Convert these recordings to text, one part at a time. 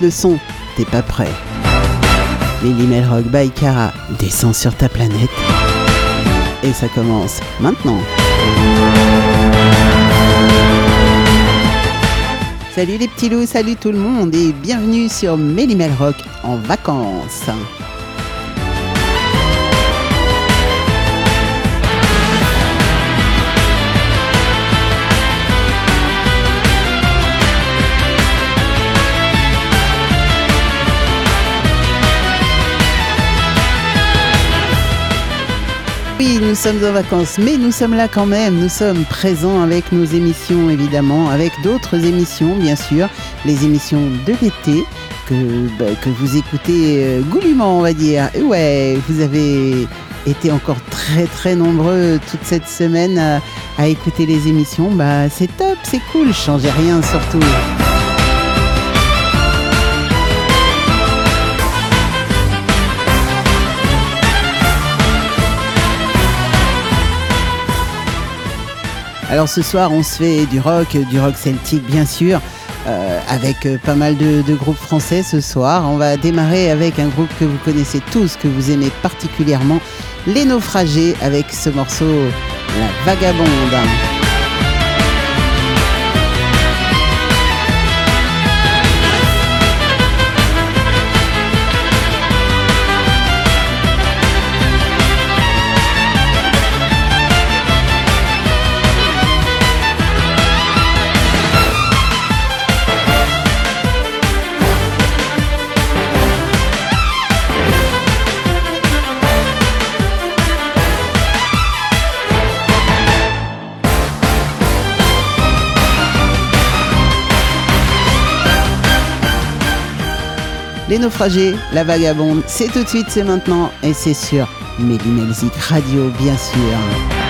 le son, t'es pas prêt. Lily Rock by Cara descend sur ta planète. Et ça commence maintenant. Salut les petits loups, salut tout le monde et bienvenue sur Mélimel Rock en vacances. Oui, nous sommes en vacances, mais nous sommes là quand même. Nous sommes présents avec nos émissions, évidemment, avec d'autres émissions, bien sûr, les émissions de l'été que, bah, que vous écoutez euh, goulûment, on va dire. Et ouais, vous avez été encore très très nombreux toute cette semaine à, écouter les émissions. Bah, c'est top, c'est cool, changez rien surtout. Alors ce soir, on se fait du rock, du rock celtique bien sûr, euh, avec euh, pas mal de, de, groupes français ce soir. On va démarrer avec un groupe que vous connaissez tous, que vous aimez particulièrement, Les Naufragés, avec ce morceau La Vagabonde. Les naufragés, la vagabonde, c'est tout de suite, c'est maintenant, et c'est sur Mélimelzik Radio, bien sûr.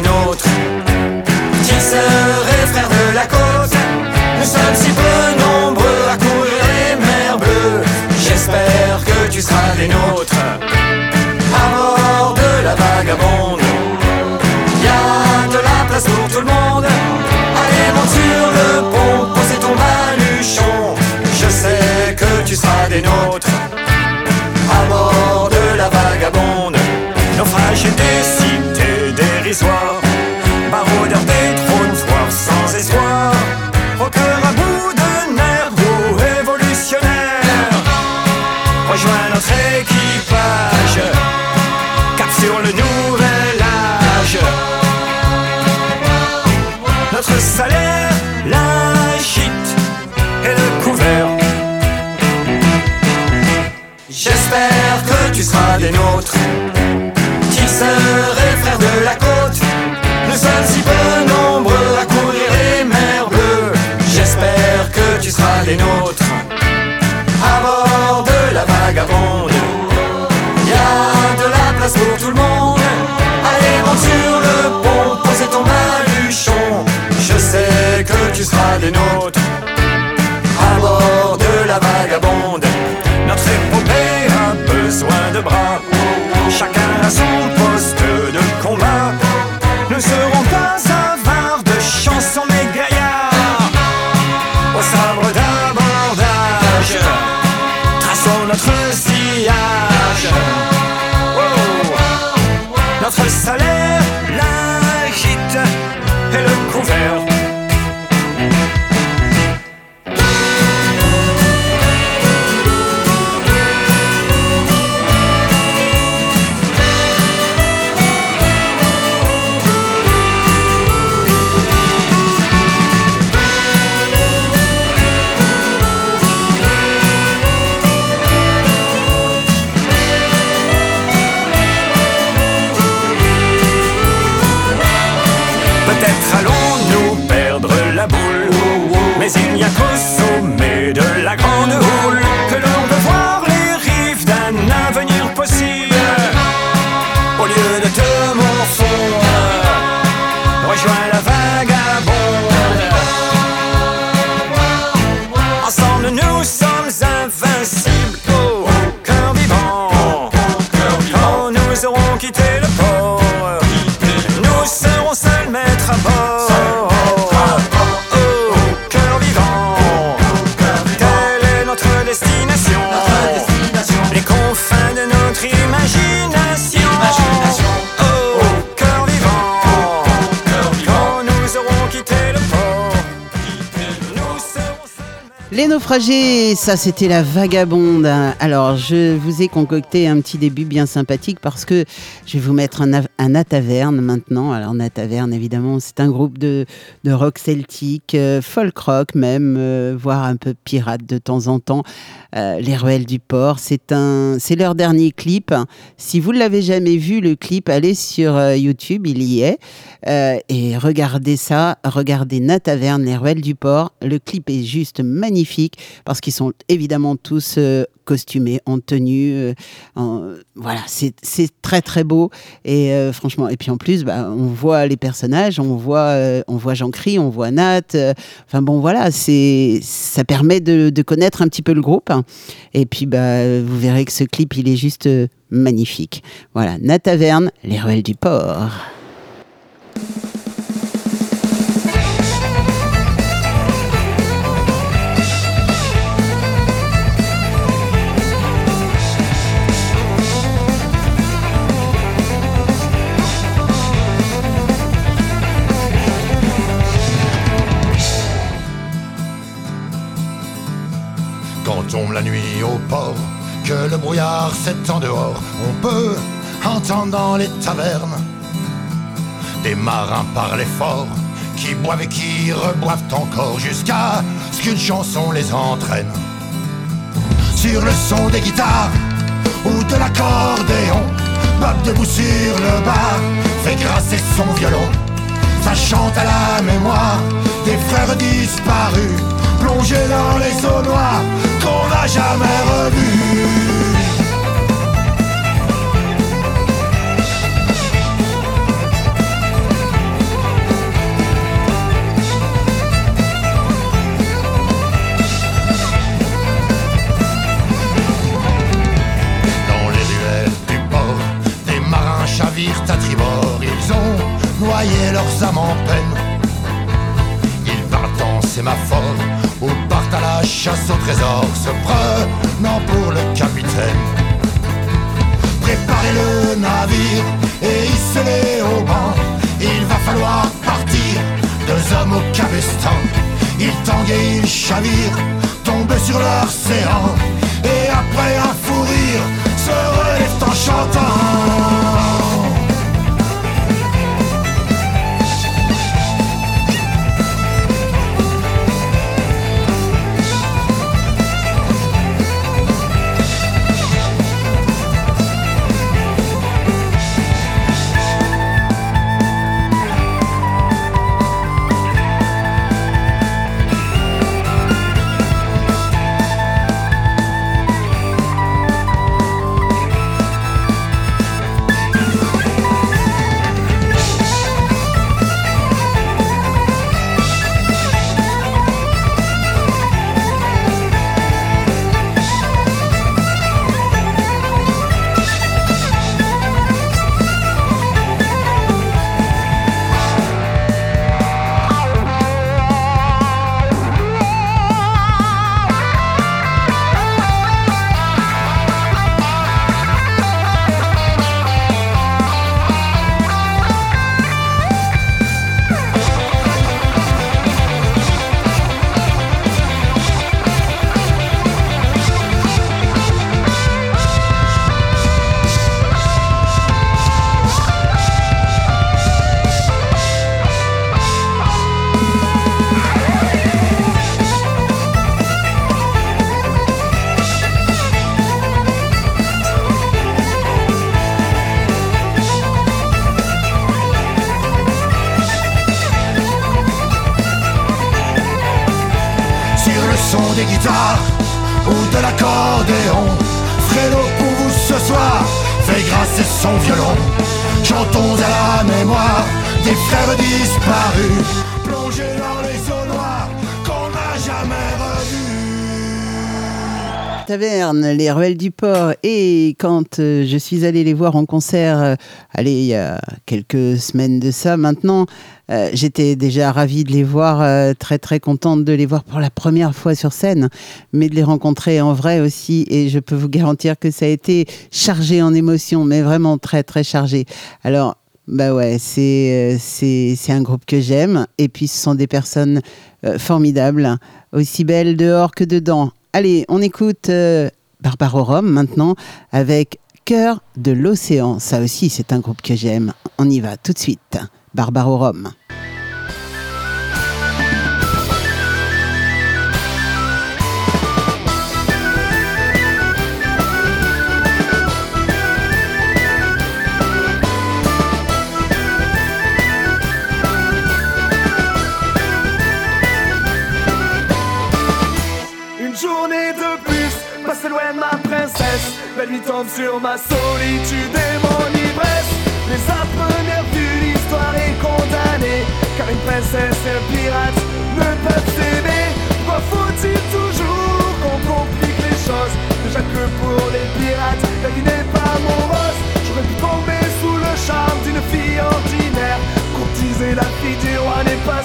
Des nôtres. Serait frère de la côte Nous sommes si peu nombreux à courir les mers bleues. J'espère que tu seras des nôtres. Ça c'était la vagabonde. Alors je vous ai concocté un petit début bien sympathique parce que je vais vous mettre un, un Nataverne maintenant. Alors Nataverne évidemment c'est un groupe de, rock celtique, euh, folk rock même, euh, voire un peu pirate de temps en temps. Euh, les Ruelles du Port, c'est leur dernier clip. Si vous ne l'avez jamais vu le clip, allez sur YouTube, il y est. et regardez ça, regardez Nataverne, les Ruelles du Port. Le clip est juste magnifique parce qu'ils sont évidemment tous costumés en tenue. Euh, voilà, c'est très très beau et euh, franchement. Et puis en plus, bah, on voit les personnages, on voit on voit Jean-Cri, on voit Nat. Enfin bon, voilà, c'est ça permet de, de, connaître un petit peu le groupe. Et puis bah vous verrez que ce clip il est juste magnifique. Voilà, Nat Taverne, les ruelles du port. La nuit au port, que le brouillard s'étend dehors, on peut entendre dans les tavernes des marins parler fort, qui boivent et qui reboivent encore jusqu'à ce qu'une chanson les entraîne. Sur le son des guitares ou de l'accordéon, Bob debout sur le bar fait grasser son violon. Ça chante à la mémoire des frères disparus plongé dans les eaux noires qu'on n'a jamais revues. Dans les ruelles du port, des marins chavirent à tribord, ils ont noyé leurs âmes en peine. Ils partent en sémaphore à la chasse au trésor, se prenant pour le capitaine. Préparez le navire et hissez-les au banc. Il va falloir partir, deux hommes au cabestan. Ils tanguent et ils chavirent, tombent sur séant. Et après un fou rire, se relèvent en chantant. Les Ruelles du Port. Et quand euh, je suis allée les voir en concert, euh, allez, il y a quelques semaines de ça maintenant, euh, j'étais déjà ravie de les voir, très très contente de les voir pour la première fois sur scène, mais de les rencontrer en vrai aussi. Et je peux vous garantir que ça a été chargé en émotions, mais vraiment très très chargé. Alors, bah ouais, c'est c'est un groupe que j'aime. Et puis ce sont des personnes formidables. aussi belle dehors que dedans. Allez, on écoute Barbarorum maintenant avec Cœur de l'océan. Ça aussi, c'est un groupe que j'aime. On y va tout de suite. Barbarorum. Nuit tombe sur ma solitude et mon ivresse. Les à première vue, l'histoire est condamnée Car une princesse et un pirate ne peuvent s'aimer. Pourquoi faut-il toujours qu'on complique les choses? Déjà que pour les pirates, la vie n'est pas amoureuse J'aurais pu tomber sous le charme d'une fille ordinaire. Courtiser la fille du roi n'est pas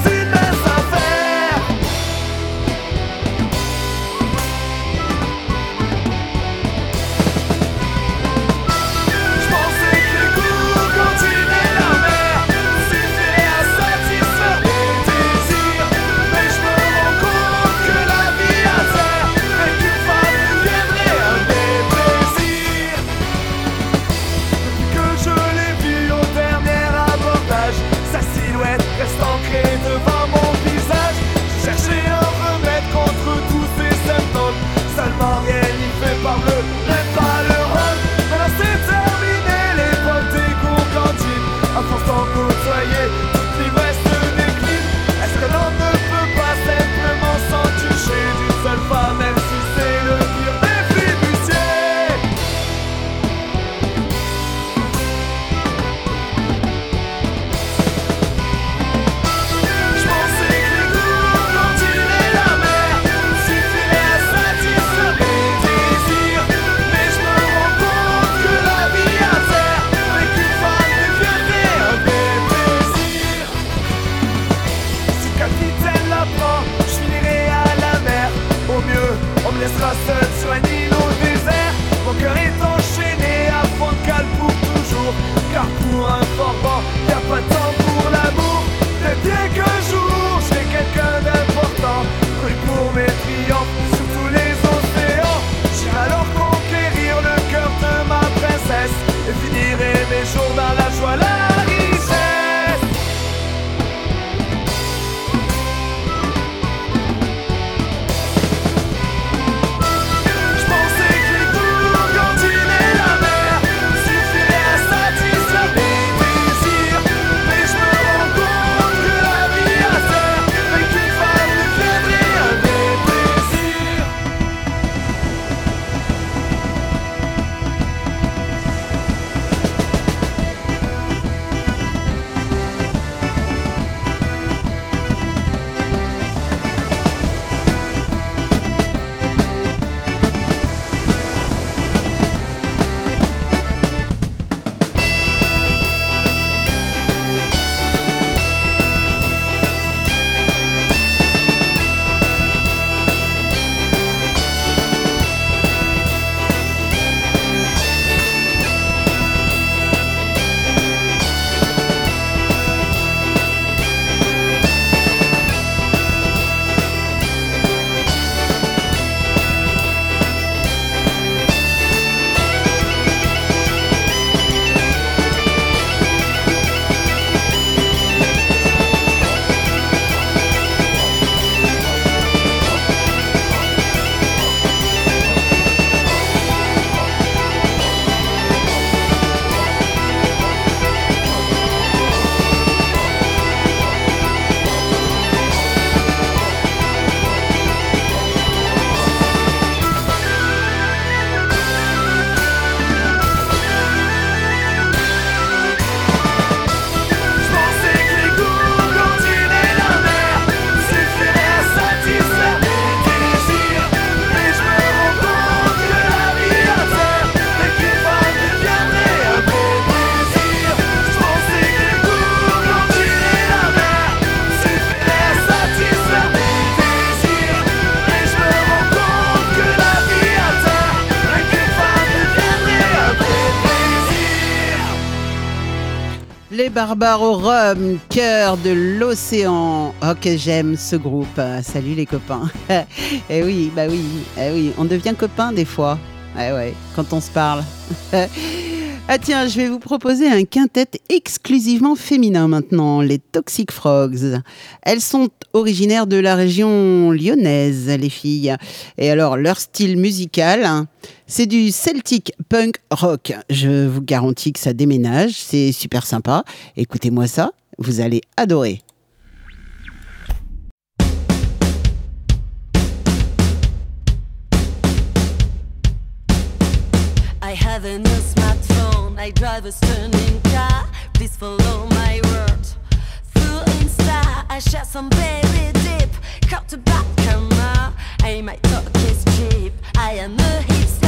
Rhum, cœur de l'océan. Oh que j'aime ce groupe. Salut les copains. eh oui, bah oui, eh oui, on devient copains des fois. Eh ouais, quand on se parle. Ah tiens, je vais vous proposer un quintet exclusivement féminin maintenant, les Toxic Frogs. Elles sont originaires de la région lyonnaise, les filles. Et alors, leur style musical, c'est du Celtic punk rock. Je vous garantis que ça déménage, c'est super sympa. Écoutez-moi ça, vous allez adorer. I. I drive a stunning car. Please follow my word. Through Insta, I share some baby dip. Cut to back camera. I might talk is cheap. I am a hipster.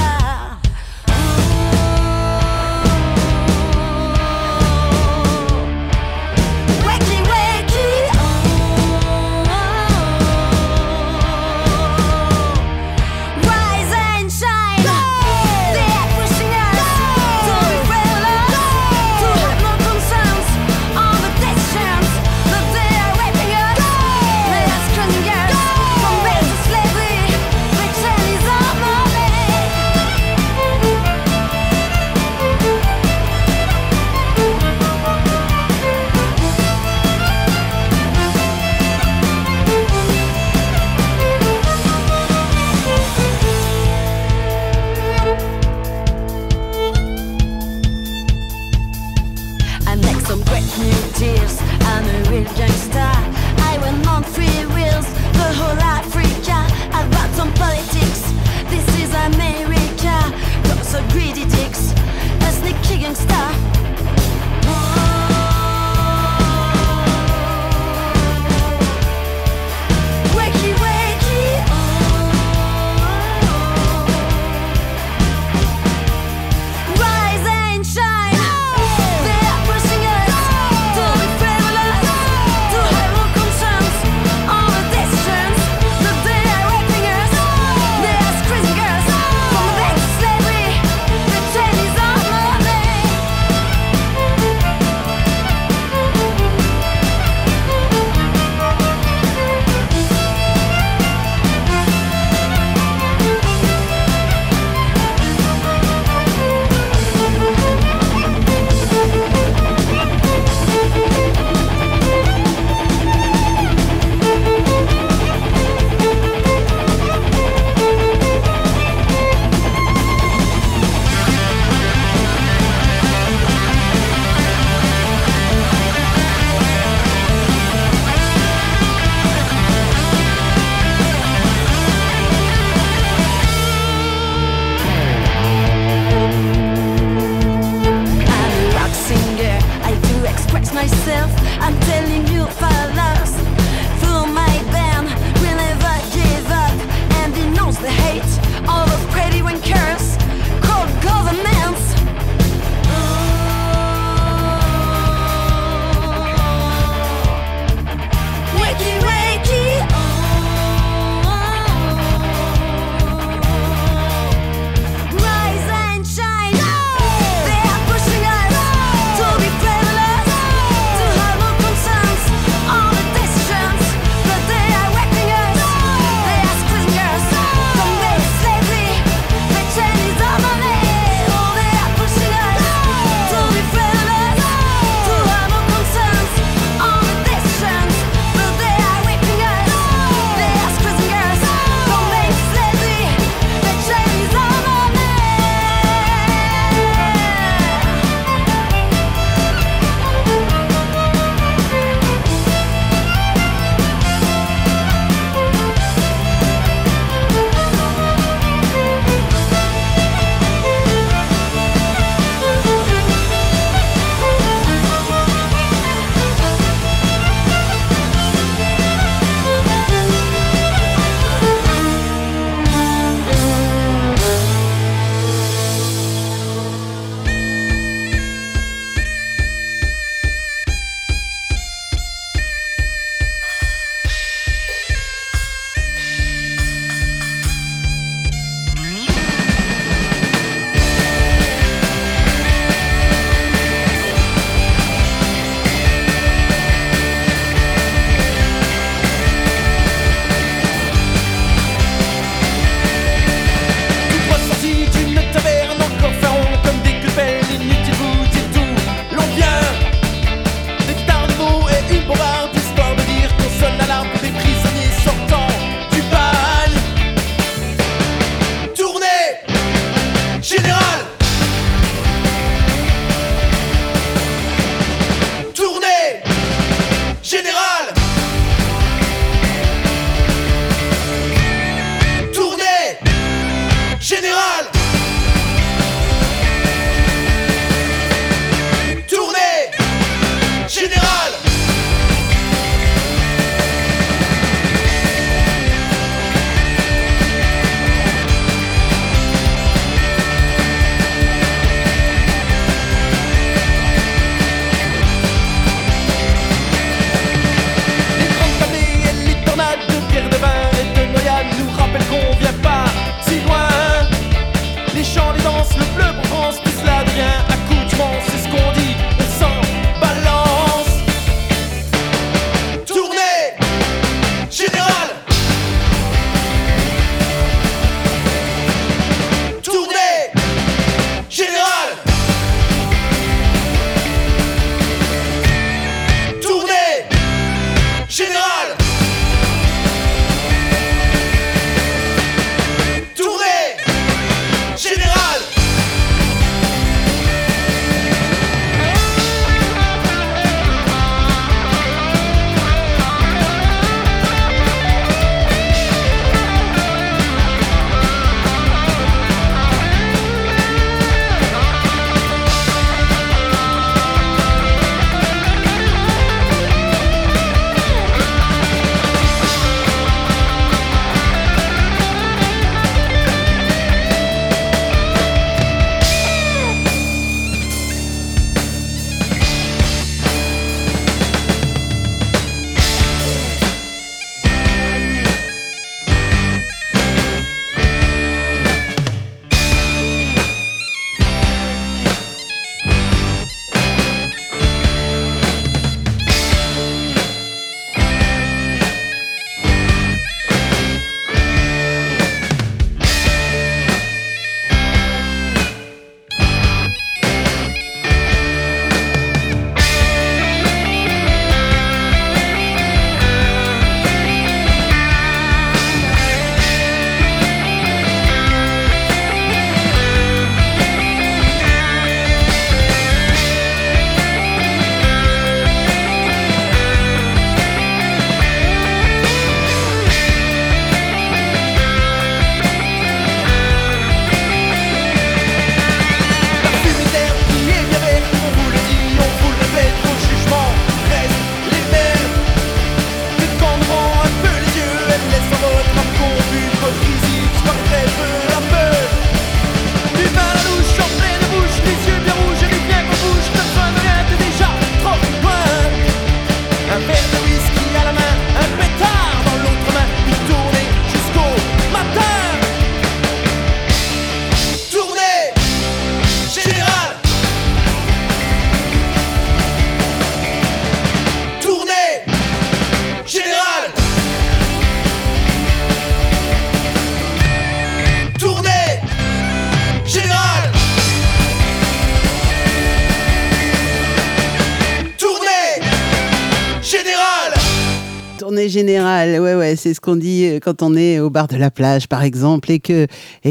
C'est ce qu'on dit euh, quand on est au bar de la plage, par exemple, et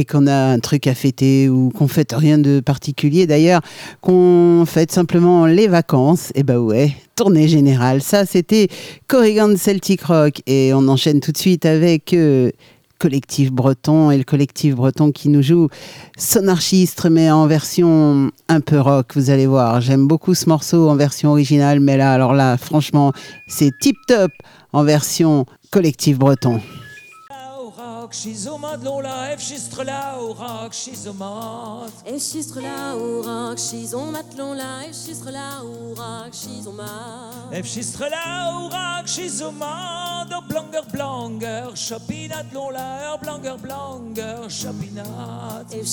qu'on a un truc à fêter ou qu'on fête rien de particulier. D'ailleurs, qu'on fête simplement les vacances. Et bah ouais, tournée générale. Ça, c'était Corrigan Celtic Rock, et on enchaîne tout de suite avec. euh, collectif breton et le collectif breton qui nous joue Sonarchistre mais en version un peu rock vous allez voir j'aime beaucoup ce morceau en version originale mais là alors là franchement c'est tip top en version collectif breton Schizomad, lola, là, au rock, schizomad. Et schistre là, au rock, chison matelon là, et schistre là, au rock, chison ma. F, schistre là, au rock, schizomad, au blanger, blanger, chopinat, lola, blanger, blanger, chopinat. Et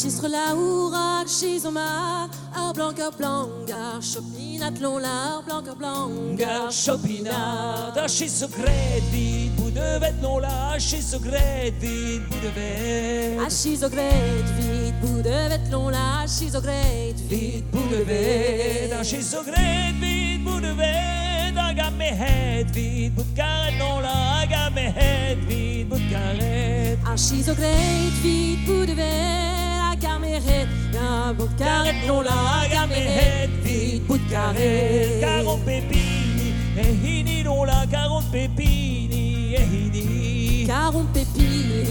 schistre là, au rock, chison ma. Ar blanca, blanca, chopinat lon là, blanca, blanca, Gar chopinat, a schizogret, vid, bout de vet, lola, schizogret, vid, bout de vet. A schizogret, vite, bout de vêtelon là, schizogret, vite. Vid, bout de vet, a schizogret, vid, bout de vet, a gamme het, vid, de carré, lola, a gamme het, vid, bout de carré. A schizogret, vite, bout de de non vite, bout de carré. Caron pepini, e hini, lola, caron pepini, e hini. Caron pepini,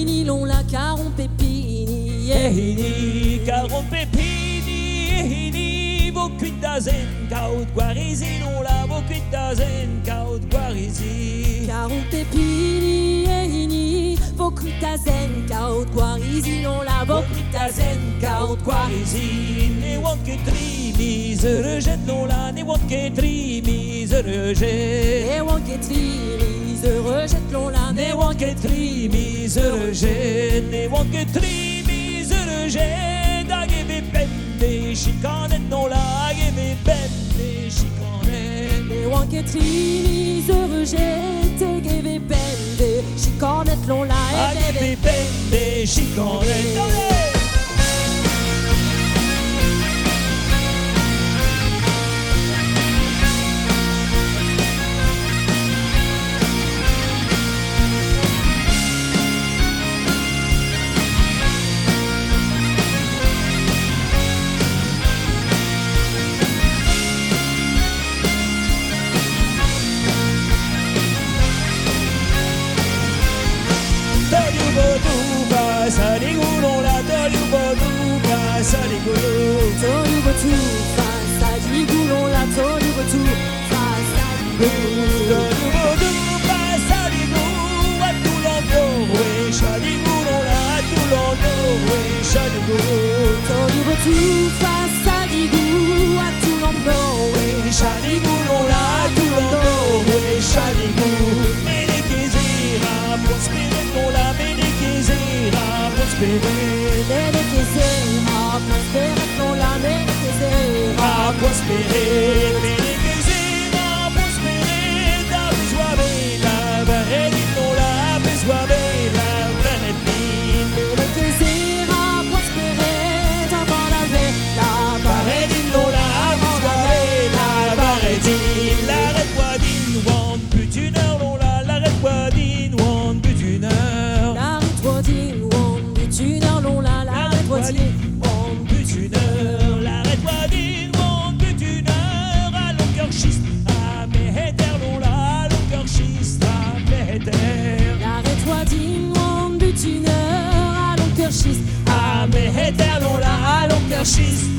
inilon la caron pepini, Ehini, caron pepini, ehini, beaucoup d'azen, kaut guarizi, non la, beaucoup d'azen, kaut guarizi. Caron pepini, et ini, beaucoup tazen, caot guarizi, non la, beaucoup tazen, caot guarizi. Ne que trimi, se rejette, non la, ne que trimi, se rejette. Et wanketri, se rejette l'on la, Ne que trimi, rejette, ne que trimi, se rejette. Ageve pende, chicanet, non la, ageve wanketri, se rejette, et geve bende, chicanet l'on la, geve pende, chicanet. Toliubotu, face à Digoulon, la Toliubotu, face à. Toliubotuba, saligou, à tout l'endroit, oui, saligulon la, à l'endroit, oui, saligulon. Toliubotu, face à Digou, à l'emploi, Oui, saligulon la, à l'endroit, oui, saligou. Ménékézira, prospérer, non la, ménékézira, prospérer. Nene que sera, sera. a la,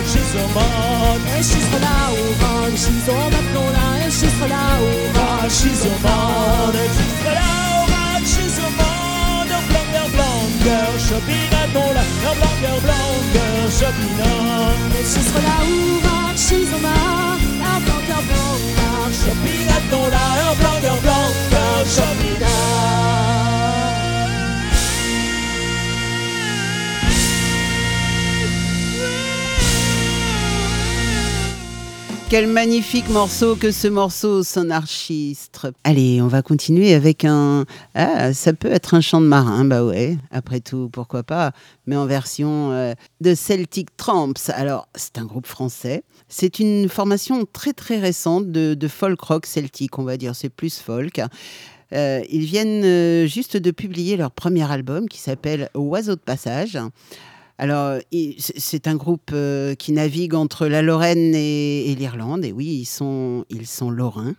au rock, schisomane. Et schistre là au rock, schison maintenant là, et schistre là au rock, Rock, schisomane, F schistre là au rock, schisomane. Blanger, blanger, chopinat, non la, la blanger, blanger, chopinat. Et schistre là au rock, schison ma, un blanc, blanc, Chopina dans la, un blanc, blanc, Chopina. Quel magnifique morceau que ce morceau, son archistre. Allez, on va continuer avec un. Ah, ça peut être un chant de marin, bah ouais, après tout, pourquoi pas, mais en version euh, de Celtic Tramps. Alors, c'est un groupe français. C'est une formation très très récente de, de folk rock celtique, on va dire, c'est plus folk. Euh, ils viennent euh, juste de publier leur premier album qui s'appelle Oiseau de passage. Alors, c'est- un groupe euh, qui navigue entre la Lorraine et, et l'Irlande. Et oui, ils sont, ils sont lorrains.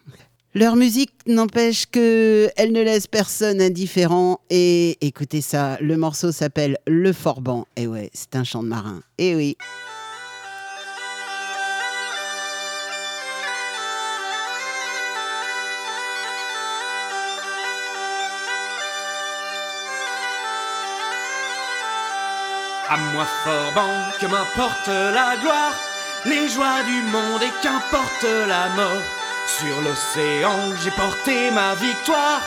Leur musique n'empêche que elle ne laisse personne indifférent. Et écoutez ça, le morceau s'appelle Le Forban. Et ouais, c'est un chant de marin. Et oui. À moi Forban, que m'importe la gloire, les joies du monde et qu'importe la mort. Sur l'océan, j'ai porté ma victoire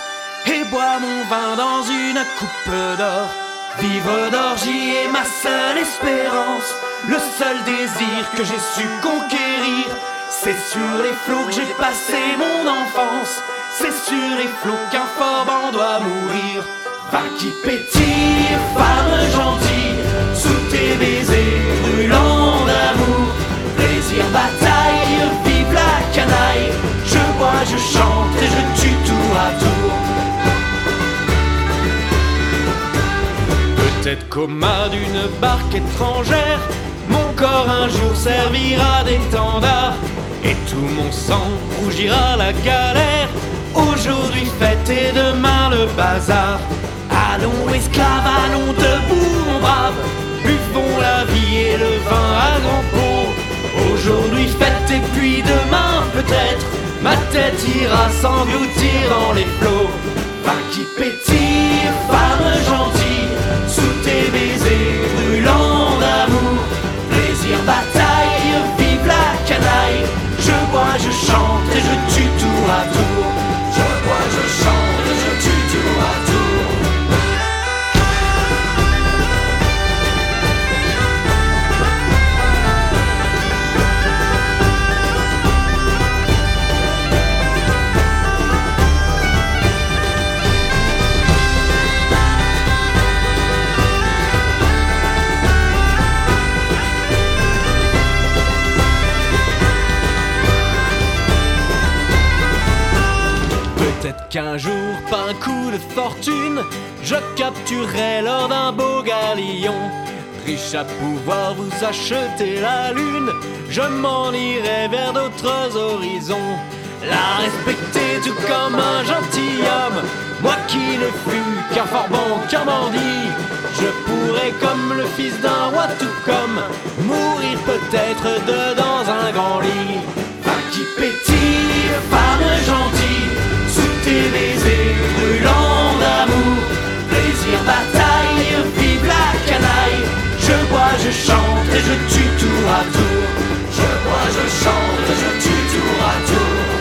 et bois mon vin dans une coupe d'or. Vivre d'orgie est ma seule espérance, le seul désir que j'ai su conquérir. C'est sur les flots que j'ai passé mon enfance, c'est sur les flots qu'un Forban doit mourir. Va qui femme gentille, tes baisers d'amour. Plaisir, bataille, vive la canaille. Je bois, je chante et je tue tour à tour. Peut-être qu'au mât d'une barque étrangère, mon corps un jour servira d'étendard. Et tout mon sang rougira la galère. Aujourd'hui fête et demain le bazar. Allons esclaves, allons debout mon brave. Buvons la vie et le vin à grands pots. Aujourd'hui fête et puis demain peut-être. Ma tête ira s'engloutir dans les flots. Va qui pétille, femme gentille, sous tes baisers brûlants d'amour. Plaisir, bataille, vive la canaille. Je bois, je chante et je tue tour à tour. Qu'un jour, par un coup de fortune, je capturerai lors d'un beau galion. Riche à pouvoir vous acheter la lune, je m'en irai vers d'autres horizons. La respecter tout comme un gentilhomme, moi qui ne fus qu'un fort bon, qu'un bandit. Je pourrais, comme le fils d'un roi, tout comme mourir peut-être de dans un grand lit. Va qui pétille, sous tes baisers brûlants d'amour. Plaisir, bataille, vive la canaille. Je bois, je chante et je tue tour à tour. Je bois, je chante et je tue tour à tour.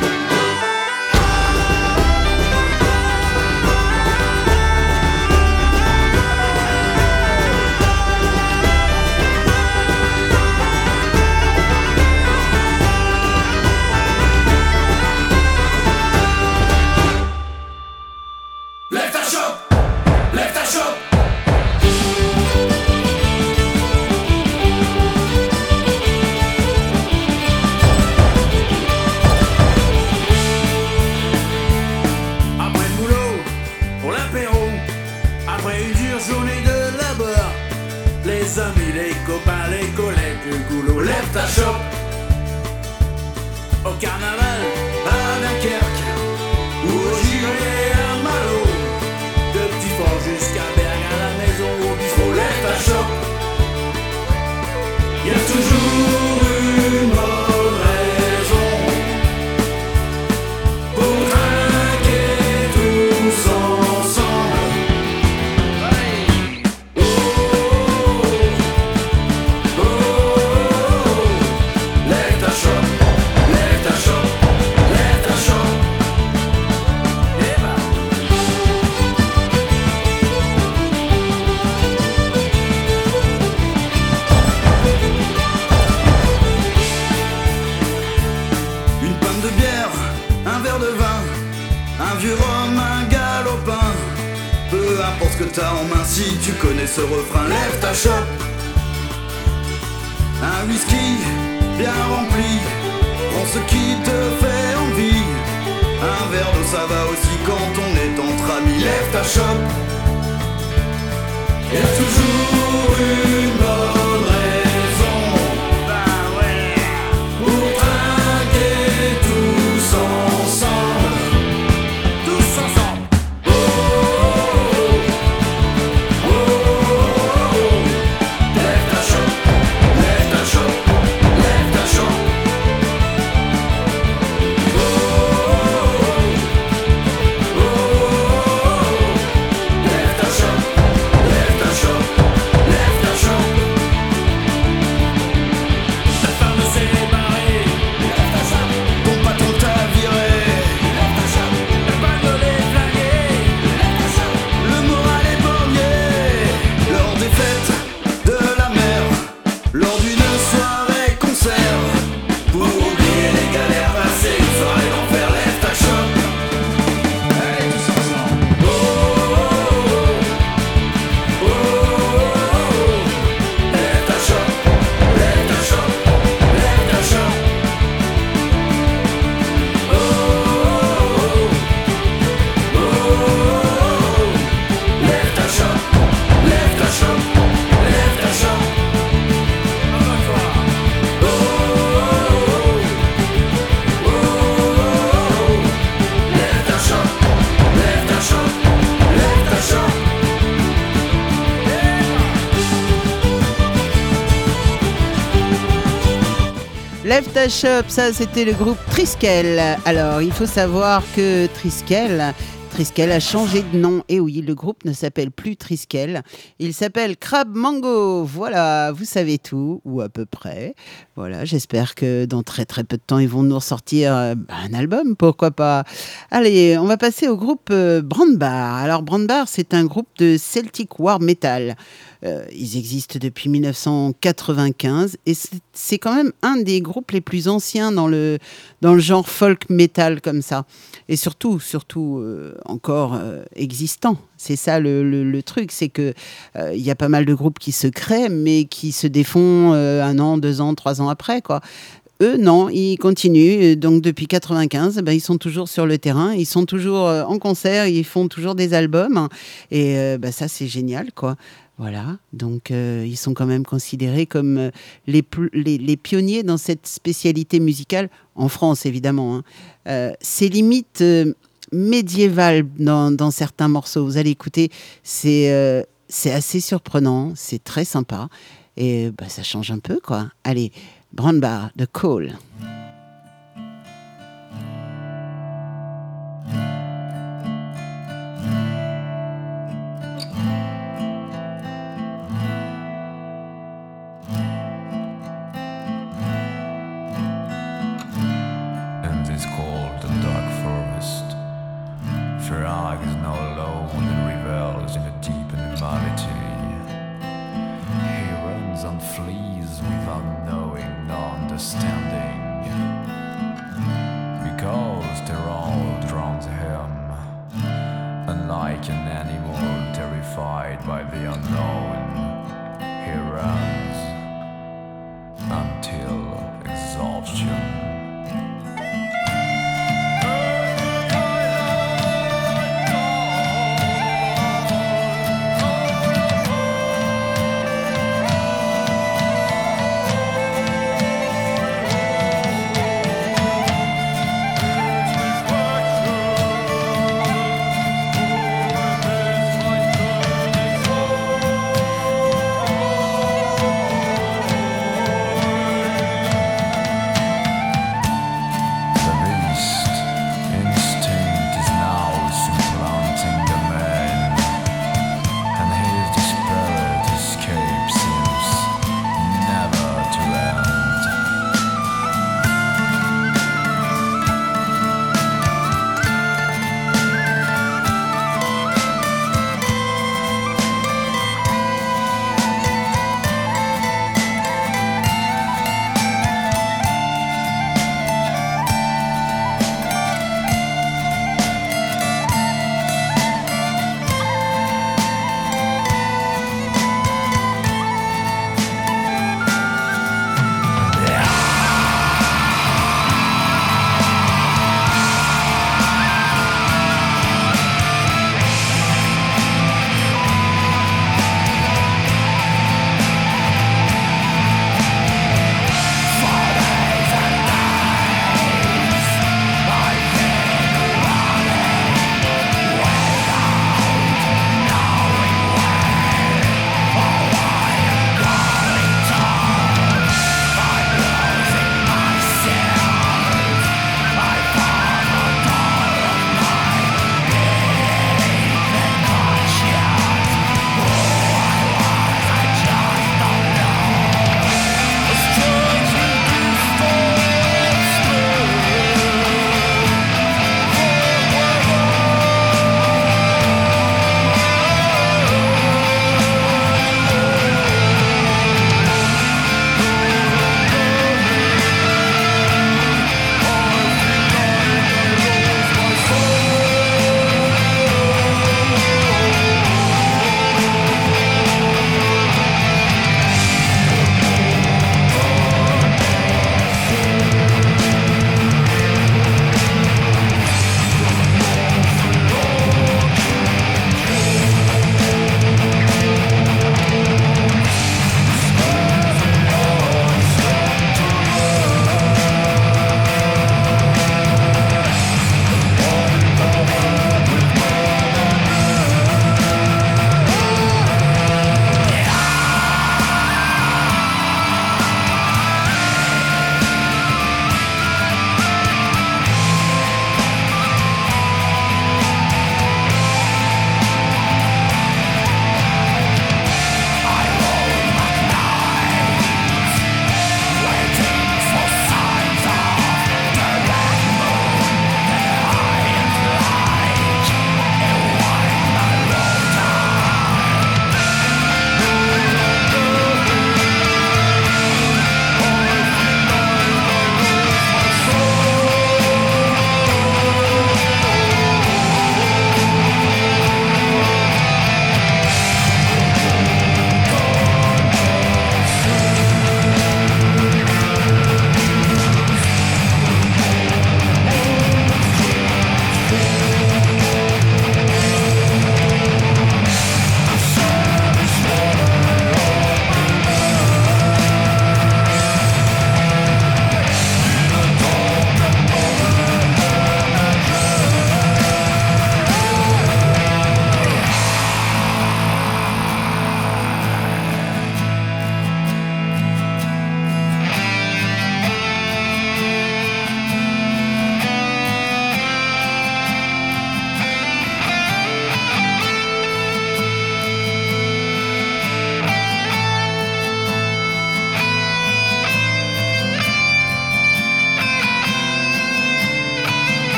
Ça c'était le groupe Triskel. Alors il faut savoir que Triskel, Triskel a changé de nom. Et oui, le groupe ne s'appelle plus Triskel. Il s'appelle Crab Mango. Voilà, vous savez tout, ou à peu près. Voilà, j'espère que dans très très peu de temps, ils vont nous ressortir euh, un album, pourquoi pas. Allez, on va passer au groupe euh, Brandbar. Alors Brandbar, c'est un groupe de Celtic War Metal. Euh, ils existent depuis 1995 et c'est- quand même un des groupes les plus anciens dans le, dans le genre folk metal comme ça. Et surtout, surtout euh, encore euh, existant. C'est ça le, le- truc, c'est que euh, il y a pas mal de groupes qui se créent mais qui se défont un an, deux ans, trois ans après quoi. Eux, non, ils continuent. Donc, depuis 95, ben, ils sont toujours sur le terrain. Ils sont toujours en concert. Ils font toujours des albums. Et euh, ben, ça, c'est génial, quoi. Voilà. Donc, euh, ils sont quand même considérés comme euh, les, pionniers dans cette spécialité musicale, en France, évidemment. hein. Euh, c'est limite euh, dans, certains morceaux. Vous allez écouter, c'est assez surprenant. C'est très sympa. Et ben, ça change un peu, quoi. Allez, Brandbar Cole. in understanding. Because they're all to him. Unlike an animal terrified by the unknown,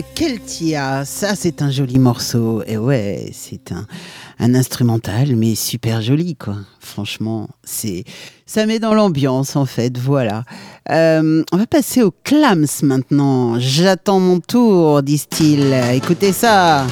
Keltia, ça c'est un joli morceau. Et ouais, c'est un, un instrumental, mais super joli quoi. Franchement, c'est ça met dans l'ambiance en fait. Voilà. Euh, on va passer au clams maintenant. J'attends mon tour, disent-ils. Écoutez ça.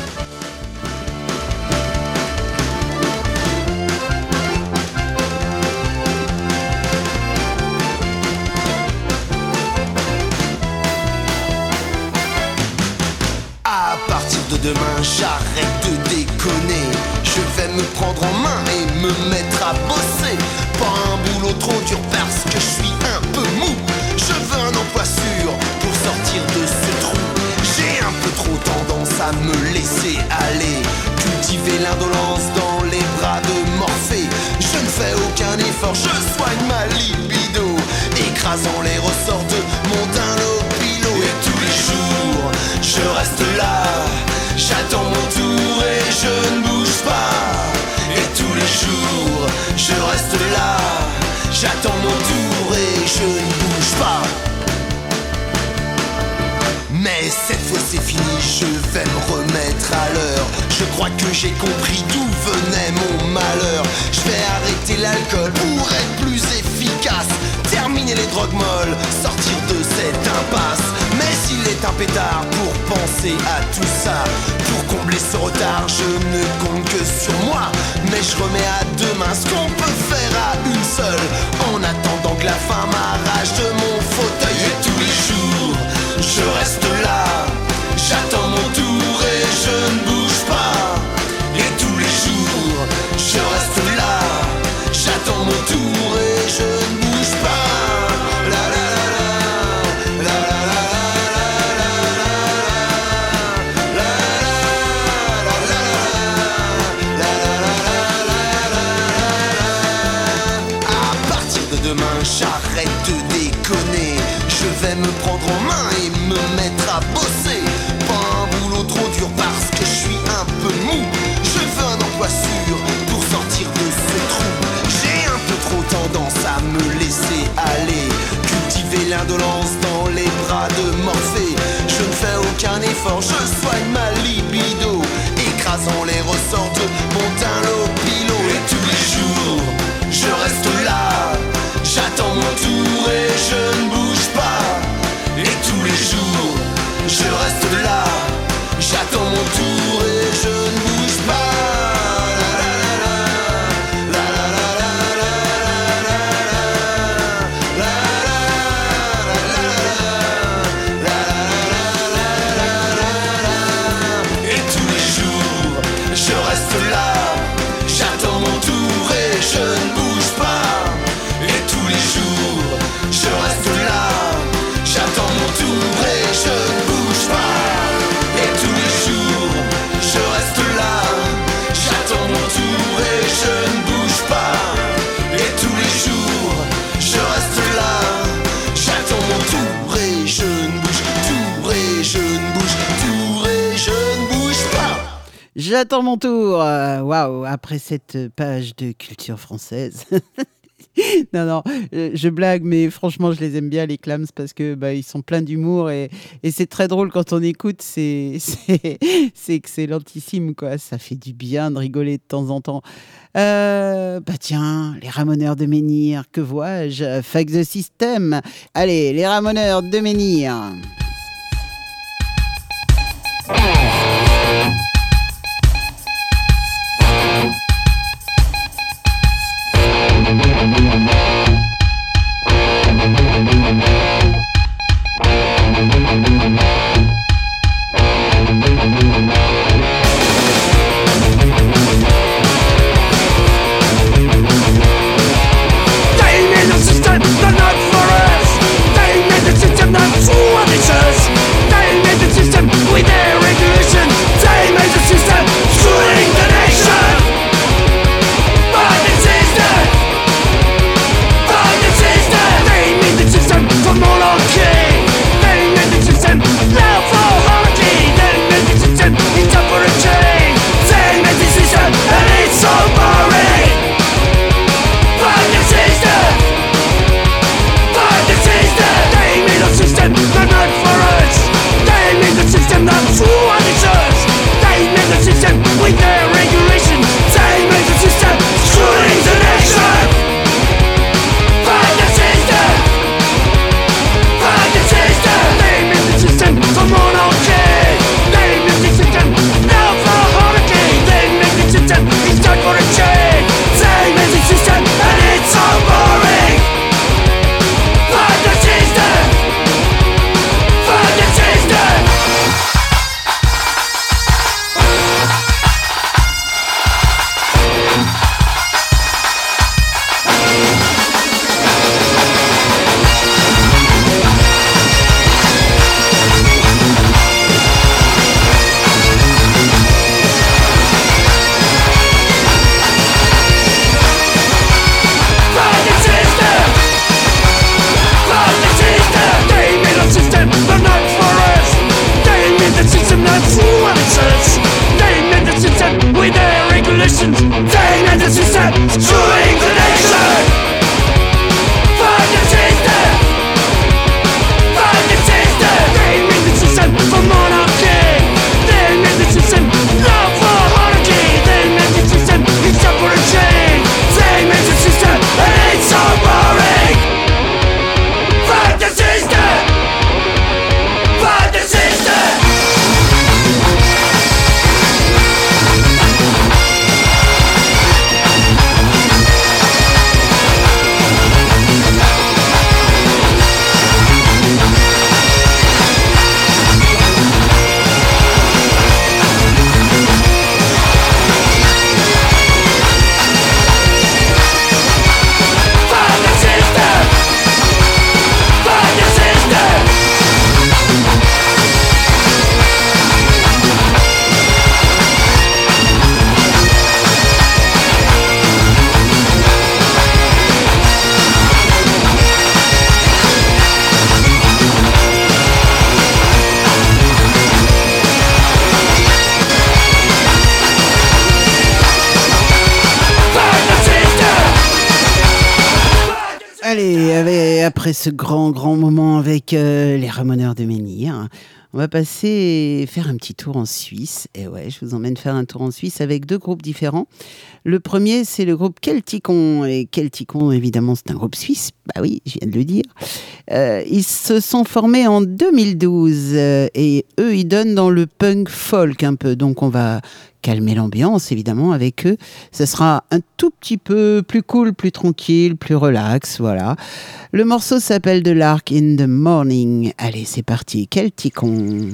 Demain, j'arrête de déconner. Je vais me prendre en main et me mettre à bosser. Pas un boulot trop dur parce que je suis un peu mou. Je veux un emploi sûr pour sortir de ce trou. J'ai un peu trop tendance à me laisser aller. Cultiver l'indolence dans les bras de Morphée. Je ne fais aucun effort, je soigne ma libido. Écrasant les ressorts de mon dinopilo. J'attends mon tour et je ne bouge pas. Et tous les jours, je reste là. J'attends mon tour et je ne bouge pas. Mais cette fois c'est fini, je vais me remettre à l'heure. Je crois que j'ai compris d'où venait mon malheur. Je vais arrêter l'alcool pour être plus efficace. Les drogues molles, sortir de cette impasse. Mais il est un pétard pour penser à tout ça. Pour combler ce retard, je ne compte que sur moi. Mais je remets à demain ce qu'on peut faire à une seule. En attendant que la fin m'arrache de mon fauteuil. Et tous les jours, je reste là. J'attends mon tour et je ne bouge pas. l'indolence dans les bras de Morphée. Je ne fais aucun effort, je J'attends mon tour. Euh, waouh, après cette page de culture française. non, non, euh, je blague, mais franchement, je les aime bien, les clams, parce que bah, ils sont pleins d'humour et, et c'est très drôle quand on écoute, c'est, c'est, excellentissime, quoi. Ça fait du bien de rigoler de temps en temps. Euh, bah tiens, les ramoneurs de menhir, que vois-je? Fuck the system Allez, les ramoneurs de menhir Sounds. ce grand, grand moment avec euh, les ramoneurs de menhir. On va passer faire un petit tour en Suisse. Et ouais, je vous emmène faire un tour en Suisse avec deux groupes différents. Le premier, c'est le groupe Celticon. Et Celticon, évidemment, c'est un groupe suisse. Bah oui, je viens de le dire. Euh, ils se sont formés en 2012. Et eux, ils donnent dans le punk folk un peu. Donc on va calmer l'ambiance, évidemment, avec eux. Ce sera un tout petit peu plus cool, plus tranquille, plus relax, voilà. Le morceau s'appelle The Lark in the Morning. Allez, c'est parti. Quel ticon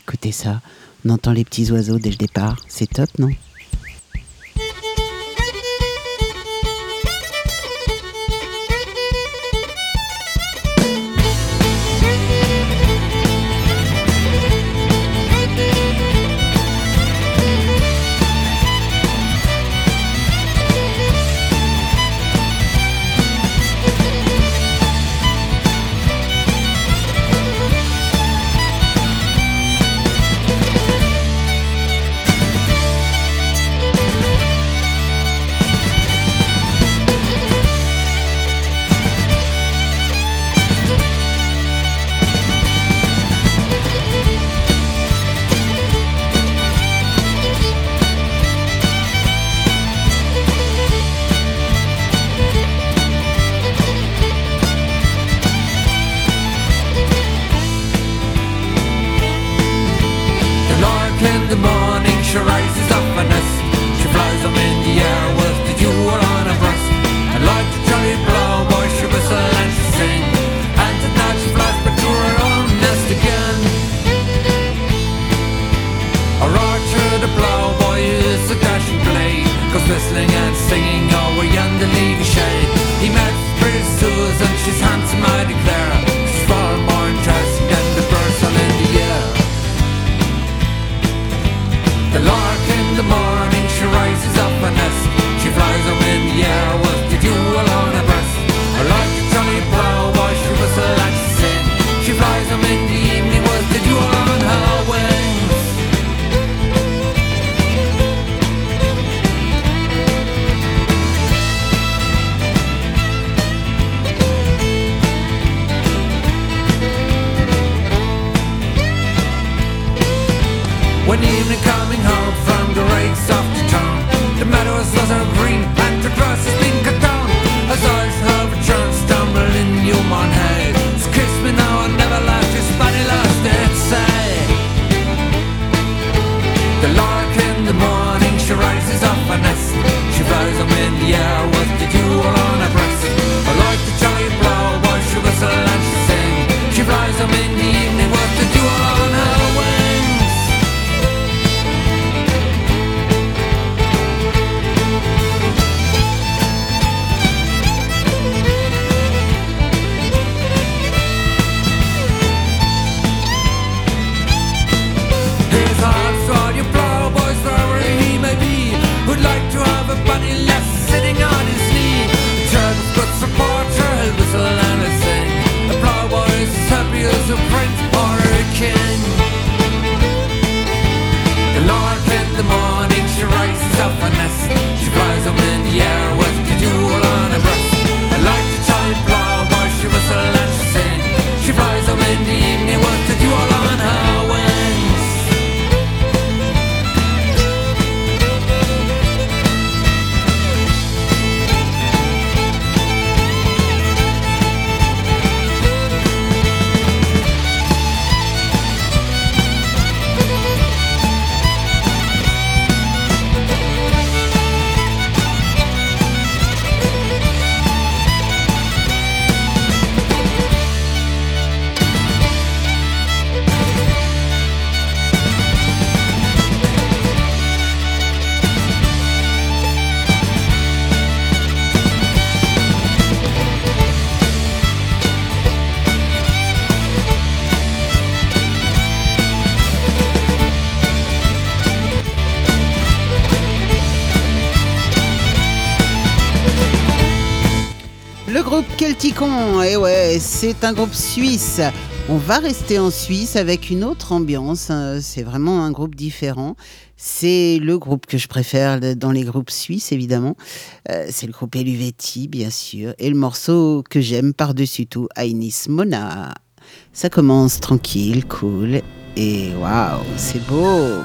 Écoutez ça, on entend les petits oiseaux dès le départ. C'est top, non? Panopticon, et eh ouais, c'est un groupe suisse. On va rester en Suisse avec une autre ambiance, hein. c'est vraiment un groupe différent. C'est le groupe que je préfère dans les groupes suisses, évidemment. Euh, c'est le groupe Eluvetti, bien sûr. Et le morceau que j'aime par-dessus tout, Ainis Mona. Ça commence tranquille, cool, et waouh, c'est beau!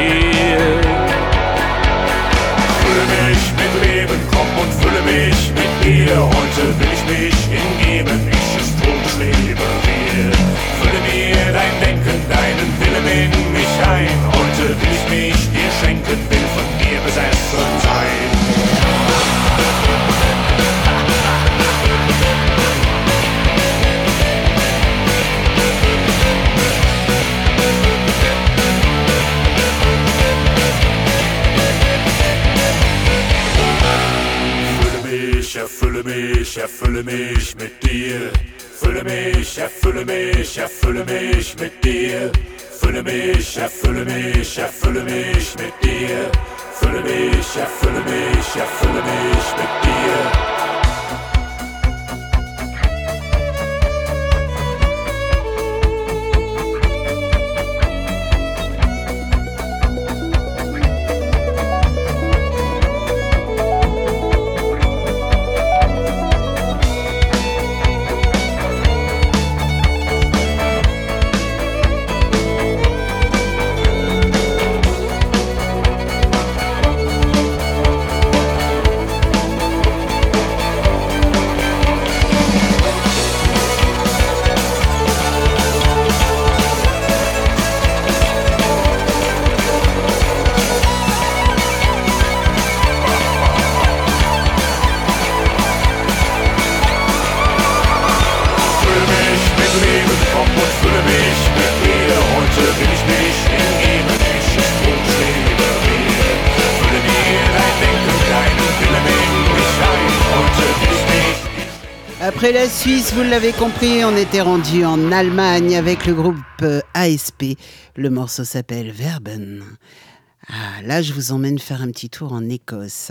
here. Mich, erfülle mich mit dir. Fülle mich, erfülle mich, erfülle mich vous l'avez compris, on était rendu en Allemagne avec le groupe euh, ASP. Le morceau s'appelle Verben. Ah, là, je vous emmène faire un petit tour en Écosse.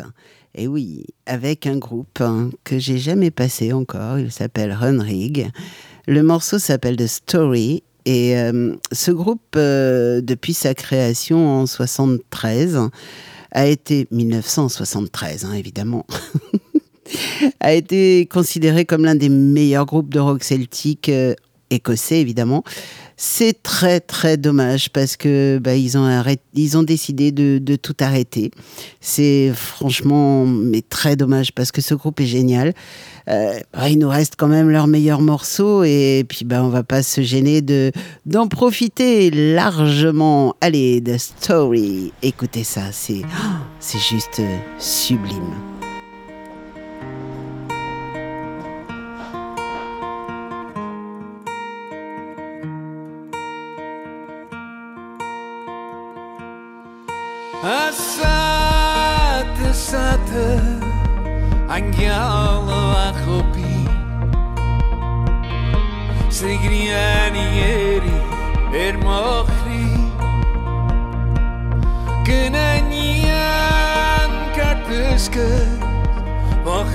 Et oui, avec un groupe hein, que j'ai jamais passé encore. Il s'appelle Runrig. Le morceau s'appelle The Story. Et euh, ce groupe, euh, depuis sa création en 73, a été 1973, hein, évidemment. a été considéré comme l'un des meilleurs groupes de rock celtique euh, écossais, évidemment. C'est très très dommage parce que bah, ils ont ils ont décidé de, de tout arrêter. C'est franchement mais très dommage parce que ce groupe est génial. Euh, il nous reste quand même leurs meilleurs morceaux et puis bah on va pas se gêner de d'en profiter largement. Allez, The Story, écoutez ça, c'est c'est juste euh, sublime. Asate sate Angyala achopi Sigriani eri er mochri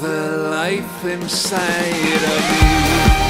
the life inside of you.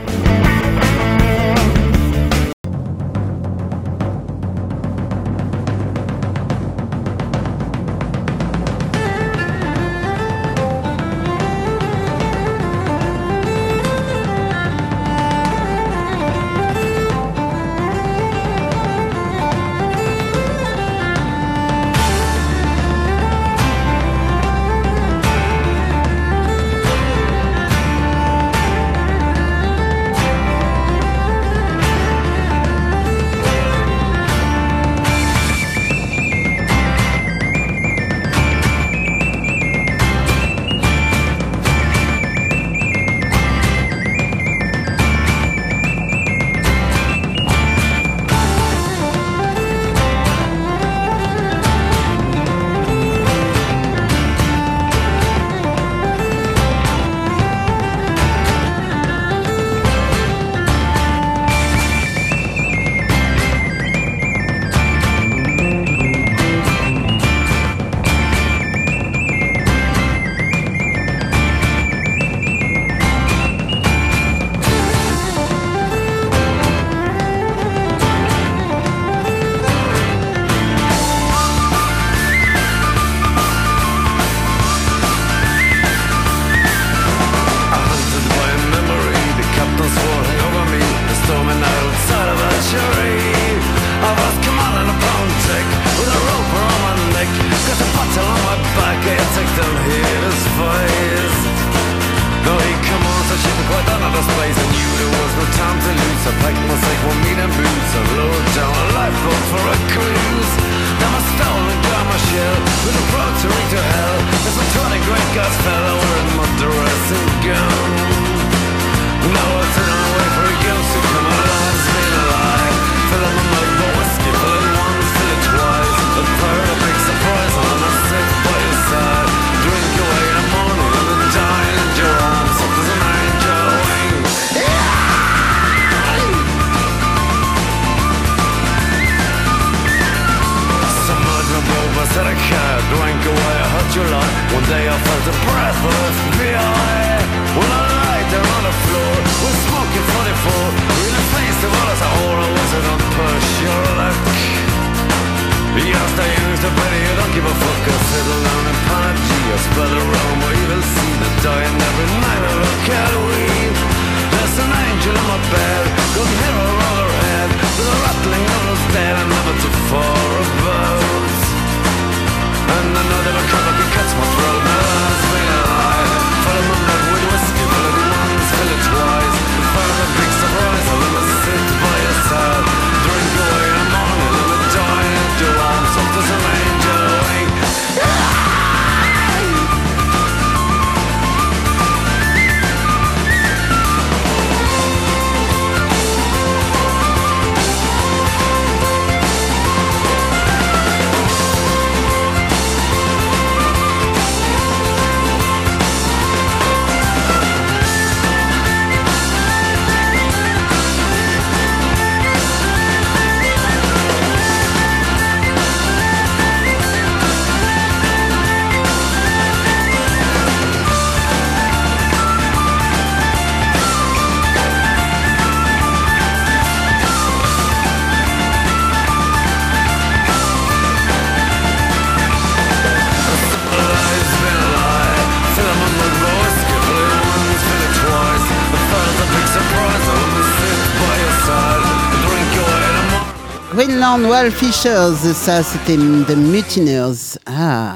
Cornwall Fishers, ça c'était The Mutineers. Ah,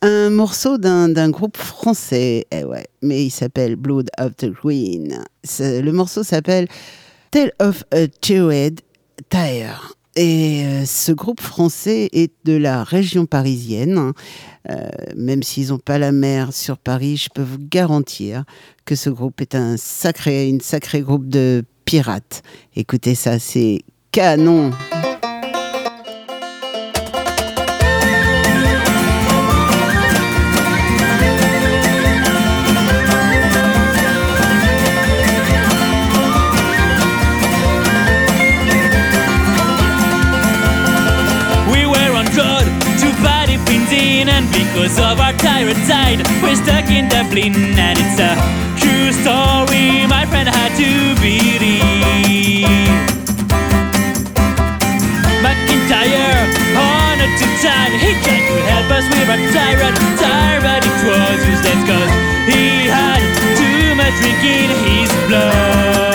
un morceau d'un groupe français, eh ouais, mais il s'appelle Blood of the Queen. Le morceau s'appelle Tale of a Chewed Tire. Et euh, ce groupe français est de la région parisienne. Hein. Euh, même s'ils n'ont pas la mer sur Paris, je peux vous garantir que ce groupe est un sacré, une sacrée groupe de pirates. Écoutez ça, c'est canon. Dublin, and because of our tyrant side, we're stuck in Dublin, and it's a true story my friend had to believe. McIntyre, honored to time, he tried to help us, we were tyrant, tyrant, it was useless, cause he had too much drink in his blood.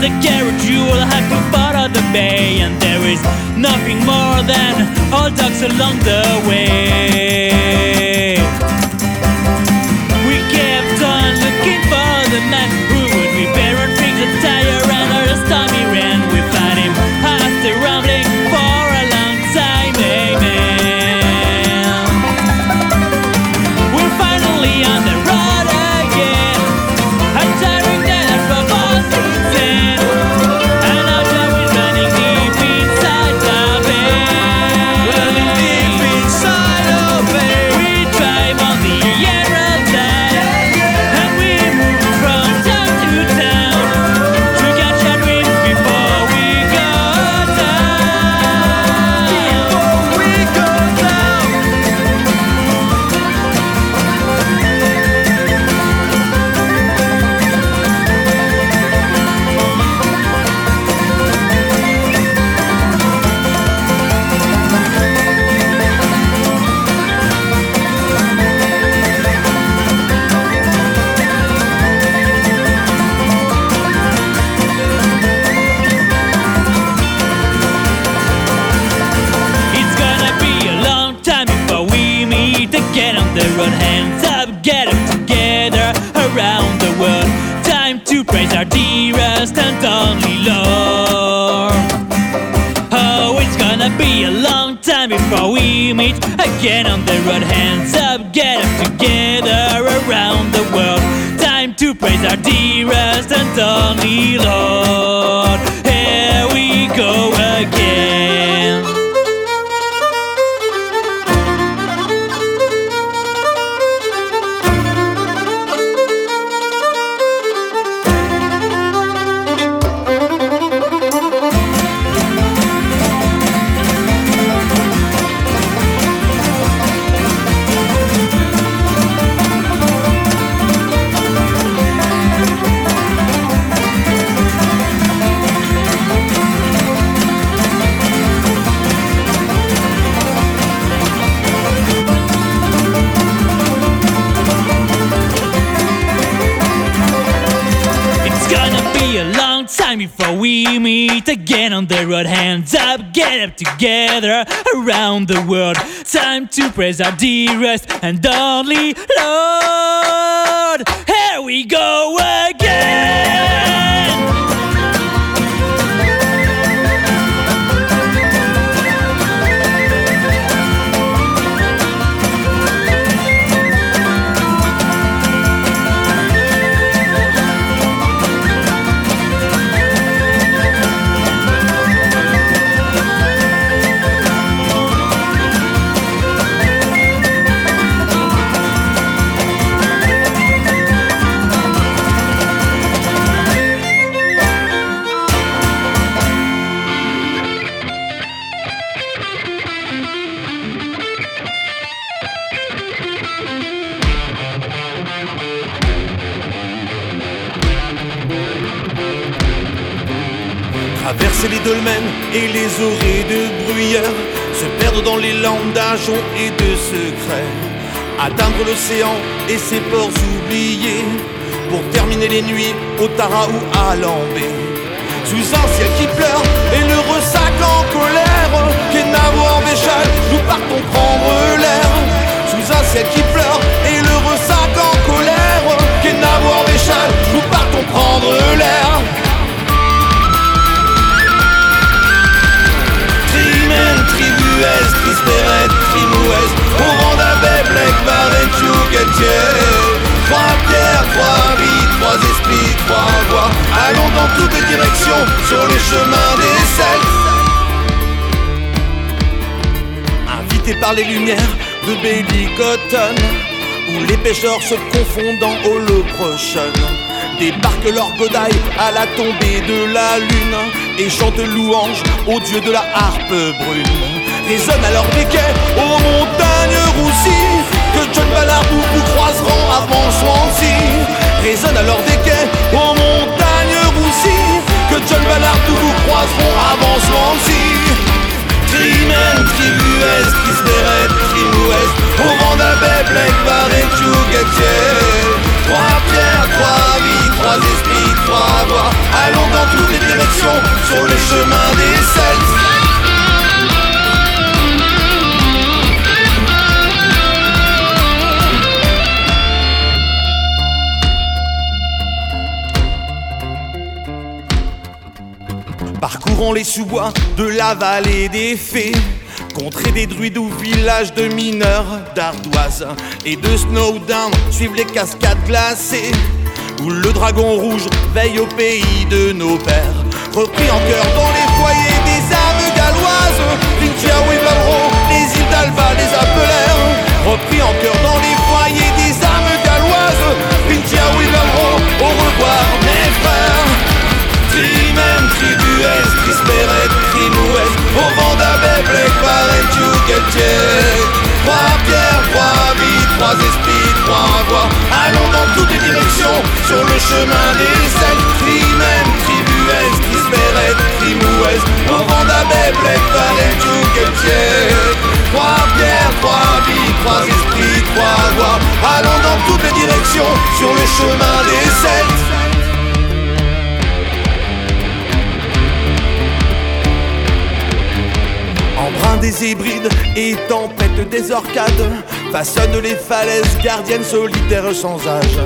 the carriage, you will have to follow the bay, and there is nothing more than all dogs along the way. Together around the world. Time to praise our dearest and only Lord. Here we go Traverser les dolmens et les orées de bruyère, se perdre dans les landes d'ajoncs et de secrets, atteindre l'océan et ses ports oubliés, pour terminer les nuits au Tara ou à Lambé. Sous un ciel qui pleure et le ressac en colère, Kenavo en Béchal, nous partons prendre l'air. Sous un ciel qui pleure et le ressac en colère, Kenavo en Béchal, nous partons prendre l'air. Au vent d'Abbé, Blake, Barret, Tchouguetier Trois pierres, trois vies, trois esprits, trois voix. Allons dans toutes les directions sur les chemins des Celtes Invités par les lumières de Bailey Cotton Où les pêcheurs se confondent en holoprochaine. Débarquent leur godaille à la tombée de la lune Et chantent louange au dieu de la harpe brune Résonne alors des quais aux montagnes roussies Que John Ballard vous, vous croiseront avant Swansea. Résonne alors des quais aux montagnes roussies Que John Ballard vous, vous croiseront avant Swansea. Trimen, tribues, trisperet, trimoues Au vent d'Abbé, Blake, Tchouguetier Trois pierres, trois vies, trois esprits, trois voix Allons dans toutes les directions sur le chemin des Celtes Les sous-bois de la vallée des fées Contrée des druides ou villages de mineurs d'ardoise Et de Snowdown suivent les cascades glacées Où le dragon rouge veille au pays de nos pères Repris en cœur dans les foyers des âmes galloises Vintia et Valro, les îles d'Alva les appelèrent Repris en cœur dans les foyers des âmes galloises Vintia et Valro, au revoir d'Abbé, Blake, Barret, Tchouguetier Trois pierres, trois vies, trois esprits, trois voix. Allons dans toutes les directions sur le chemin des Celtes Trimen, tribues, trisperet, trimoues Au vent d'Abbé, Blake, Barret, Tchouguetier Trois pierres, trois vies, trois esprits, trois voix. Allons dans toutes les directions sur le chemin des Celtes Des hybrides et tempête des orcades Façonne les falaises gardiennes solitaires sans âge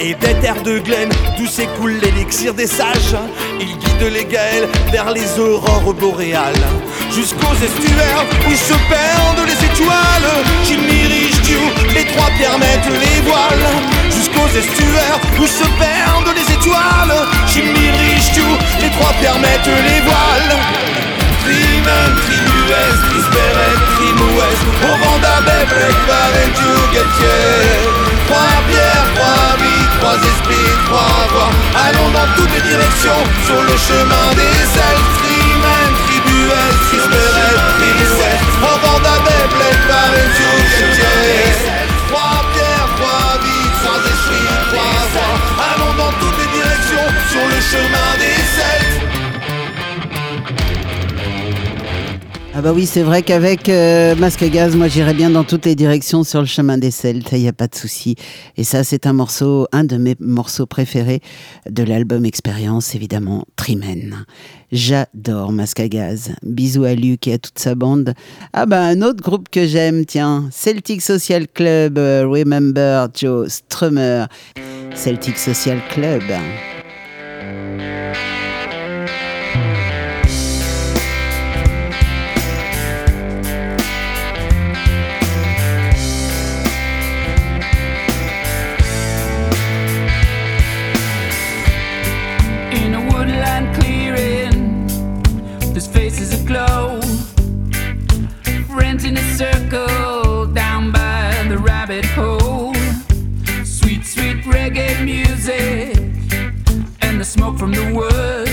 et des terres de Glen d'où s'écoule l'élixir des sages. Il guide les Gaëls vers les aurores boréales, jusqu'aux estuaires où se perdent les étoiles. Jimmy Richetou, les trois permettent les voiles, jusqu'aux estuaires où se perdent les étoiles. Jimmy Richetou, les trois permettent les voiles. Trimen, tribues, trisperet, trimoues Au vent d'Abel, Break, Varentu, Gatier Trois pierres, trois vies, trois esprits, trois voix Allons dans toutes les directions sur le chemin des Celtes Trimen, tribues, trisperet, trimoues Au vent d'Abel, Break, Varentu, Gatier Trois pierres, trois vies, trois esprits, trois voix Allons dans toutes les directions sur le chemin Ah bah oui, c'est vrai qu'avec euh, Masque à Gaz, moi j'irais bien dans toutes les directions sur le chemin des Celtes, il n'y a pas de souci. Et ça, c'est un morceau, un de mes morceaux préférés de l'album Expérience, évidemment, Trimen. J'adore Masque à Gaz. Bisous à Luc et à toute sa bande. Ah bah un autre groupe que j'aime, tiens, Celtic Social Club, euh, Remember Joe Strummer. Celtic Social Club. The smoke from the wood.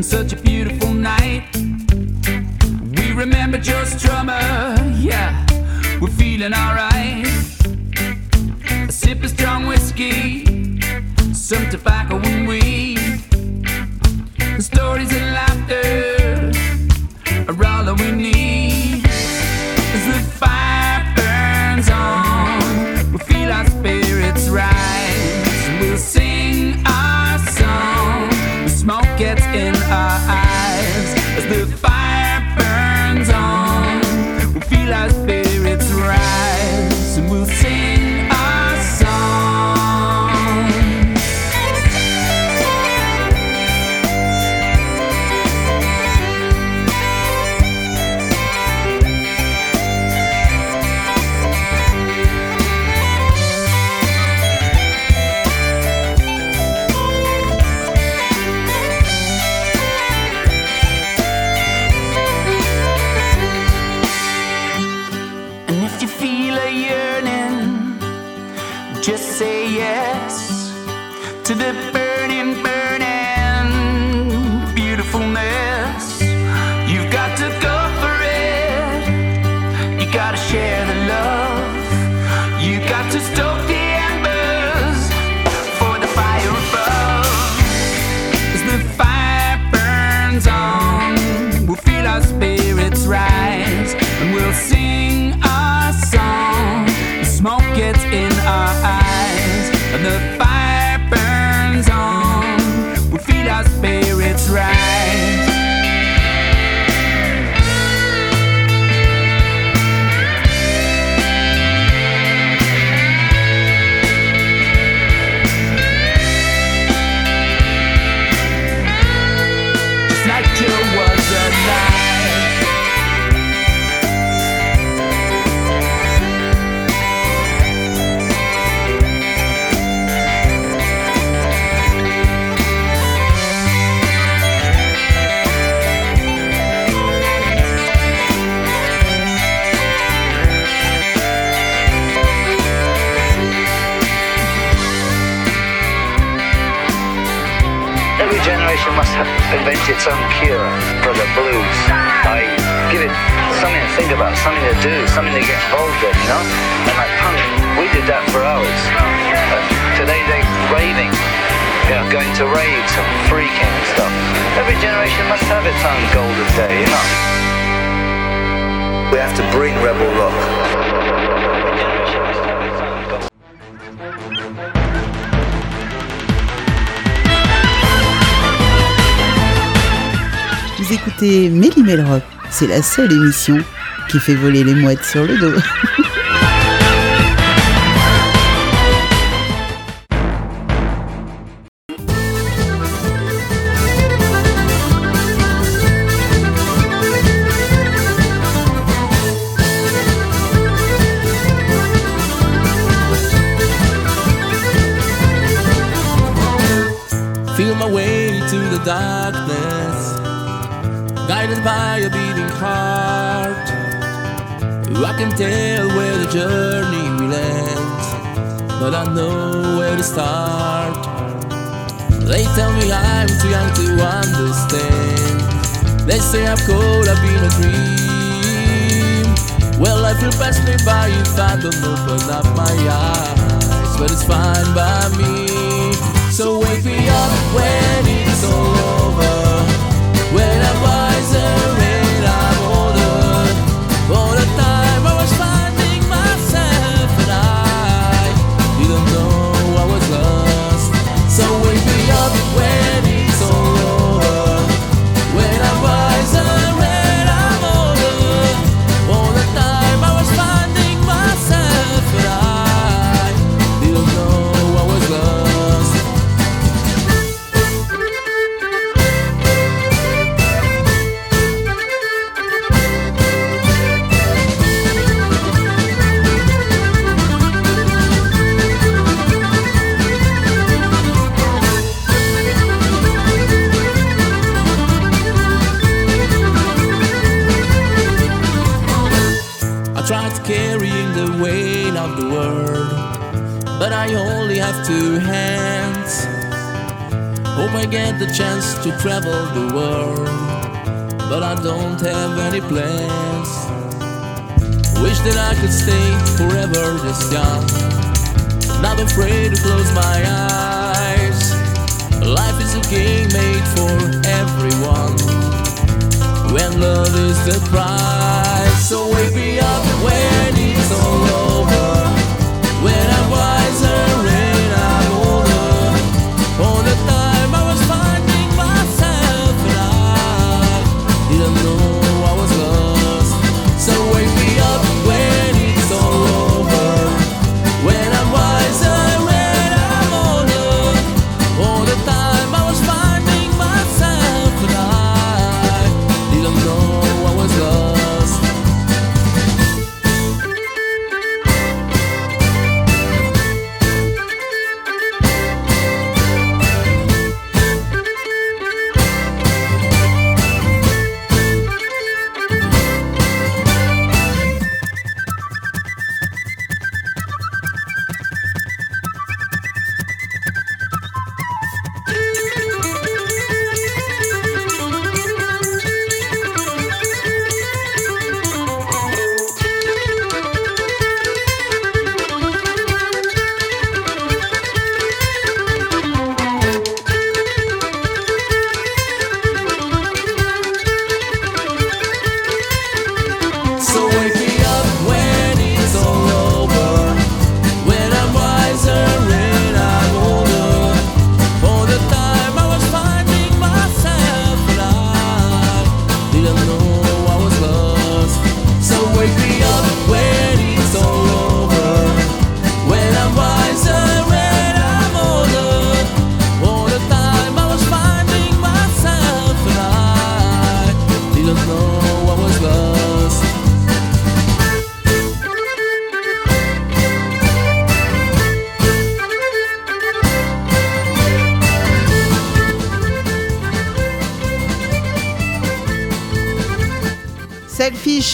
And such a beautiful night. We remember Joe Strummer, yeah, we're feeling alright. A sip of strong whiskey, some tobacco and weed. The stories and laughter are all that we need. Must have invented own cure for the blues. I give it something to think about, something to do, something to get involved in, you know? And like punk We did that for hours. And today they're raving, you know, going to raves and freaking and stuff. Every generation must have its own golden day, you know. We have to bring rebel rock. Écoutez Méli Rock, c'est la seule émission qui fait voler les mouettes sur le dos. but I know where to start. They tell me I'm too young to understand. They say I'm cold, I've been a dream. Well, I feel passed me by if I don't open up my eyes, but it's fine by me. So wake me up when it's over. I only have two hands. Hope I get the chance to travel the world, but I don't have any plans. Wish that I could stay forever this young, not afraid to close my eyes. Life is a game made for everyone when love is the prize. So wake me up it's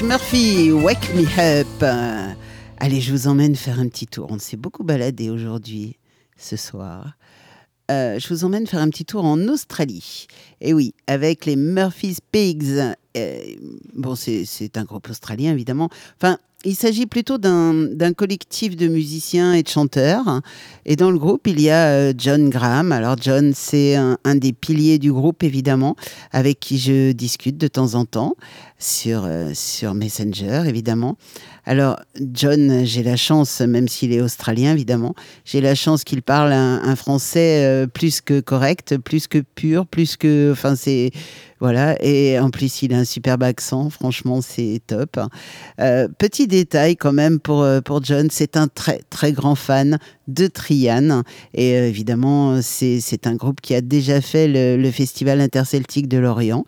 Murphy, Wake Me Up. Allez, je vous emmène faire un petit tour. On s'est beaucoup baladé aujourd'hui, ce soir. Euh, je vous emmène faire un petit tour en Australie. Et oui, avec les Murphy's Pigs. Euh, bon, c'est un groupe australien, évidemment. Enfin, il s'agit plutôt d'un collectif de musiciens et de chanteurs. Et dans le groupe, il y a euh, John Graham. Alors John, c'est un des piliers du groupe, évidemment, avec qui je discute de temps en temps sur, euh, sur Messenger, évidemment. Alors, John, j'ai la chance, même s'il est australien, évidemment, j'ai la chance qu'il parle un, français euh, plus que correct, plus que pur, plus que. Enfin, c'est. Voilà. Et en plus, il a un superbe accent. Franchement, c'est top. Euh, petit détail, quand même, pour, pour John, c'est un très, très grand fan de Trian. Et évidemment, c'est c'est un groupe qui a déjà fait le, le Festival interceltique de Lorient.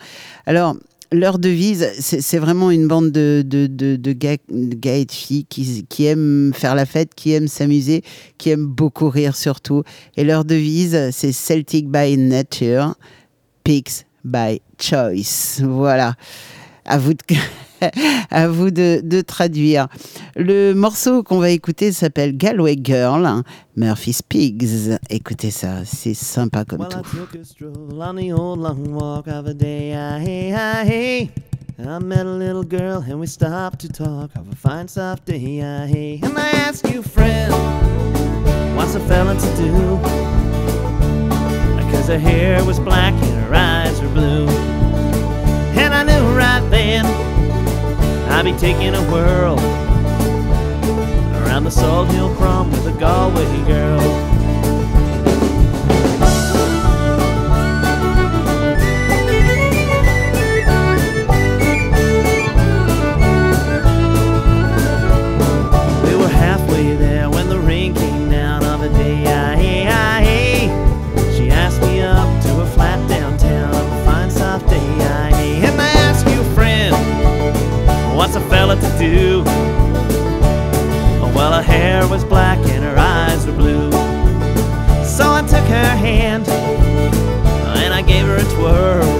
Alors, leur devise, c'est vraiment une bande de, de, de, de gars, gars et de filles qui, qui aiment faire la fête, qui aiment s'amuser, qui aiment beaucoup rire surtout. Et leur devise, c'est Celtic by nature, Pigs by choice. Voilà. À vous de, à vous de, de traduire. Le morceau qu'on va écouter s'appelle Galway Girl, hein, Murphy's Pigs. Écoutez ça, c'est sympa comme Well, tout. I met a little girl and we stopped to talk of a fine soft day. I hey. And I asked you, friend, what's a fella to do? Cause her hair was black and her eyes were blue. And I knew right then I'd be taking a whirl around the Salt Hill Prom with a Galway girl. A fella to do? Well, her hair was black and her eyes were blue. So I took her hand and I gave her a twirl.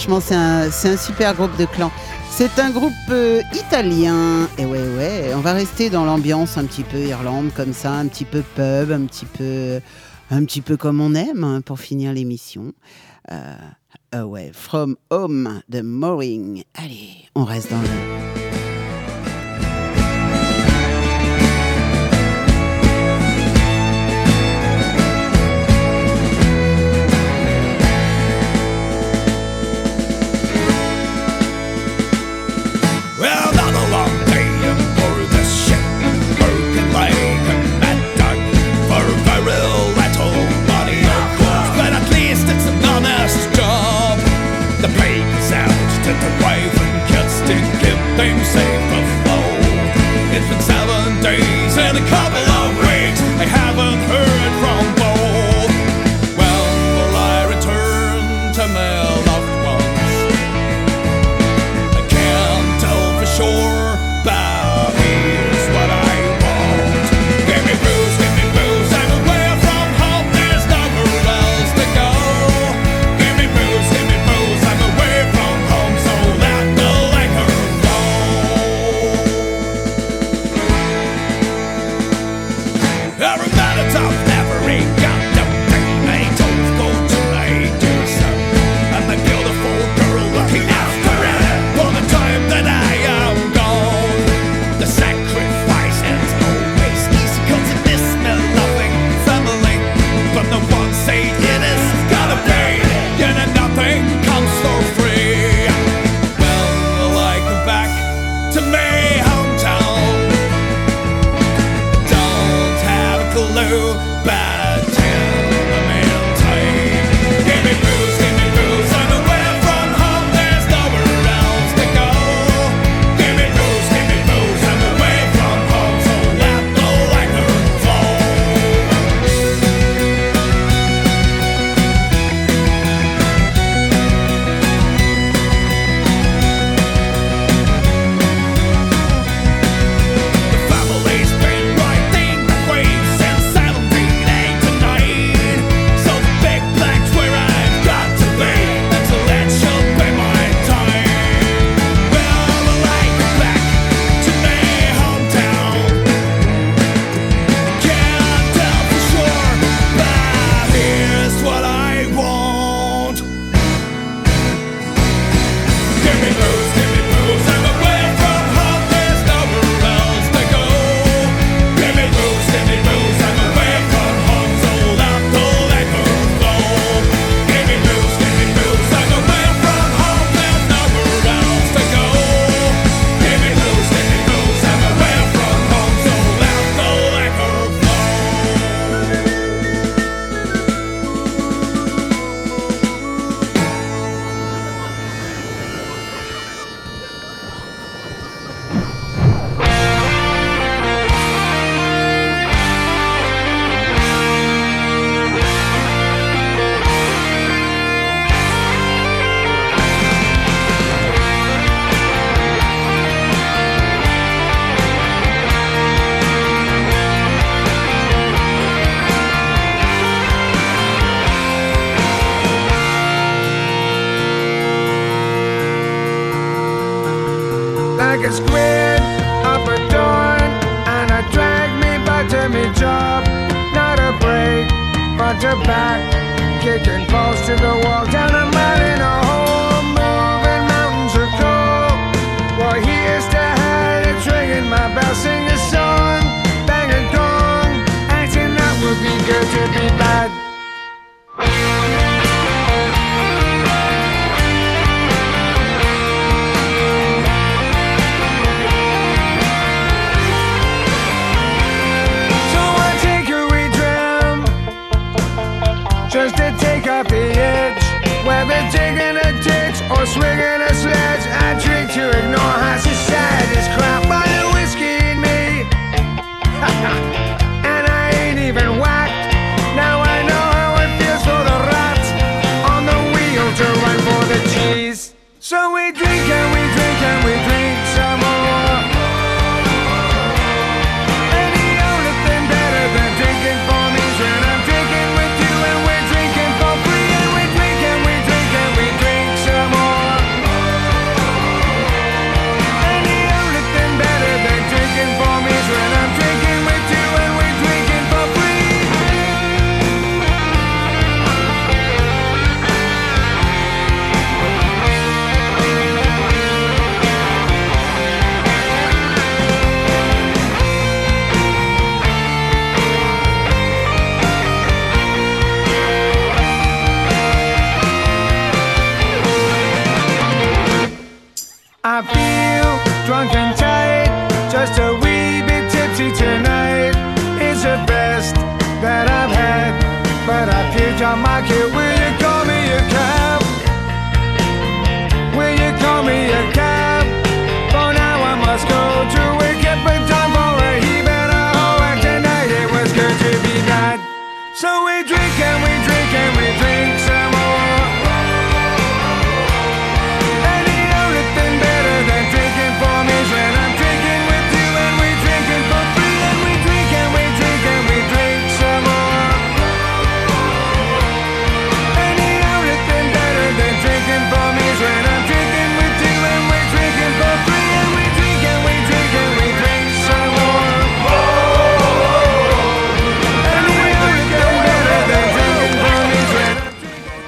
franchement, c'est un, super groupe de clan. C'est un groupe euh, italien. Et ouais, ouais, on va rester dans l'ambiance un petit peu Irlande, comme ça, un petit peu pub, un petit peu, un petit peu comme on aime hein, pour finir l'émission. Euh, euh, ouais, From Home de Moring. Allez, on reste dans le.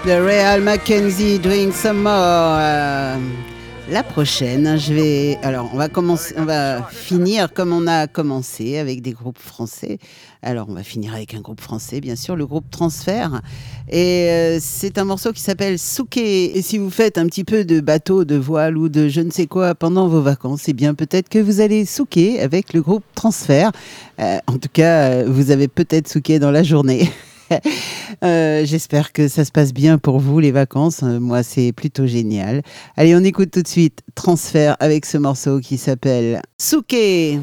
The Real Mackenzie Doing Some More. Euh, la prochaine, je vais. Alors, on va, commencer, on va finir comme on a commencé avec des groupes français. Alors, on va finir avec un groupe français, bien sûr, le groupe Transfert. Et euh, c'est un morceau qui s'appelle Souke. Et si vous faites un petit peu de bateau, de voile ou de je ne sais quoi pendant vos vacances, eh bien, peut-être que vous allez souquer avec le groupe Transfert. Euh, en tout cas, euh, vous avez peut-être souqué dans la journée. Euh, j'espère que ça se passe bien pour vous, les vacances. Euh, moi, c'est plutôt génial. Allez, on écoute tout de suite Transfert avec ce morceau qui s'appelle Souké.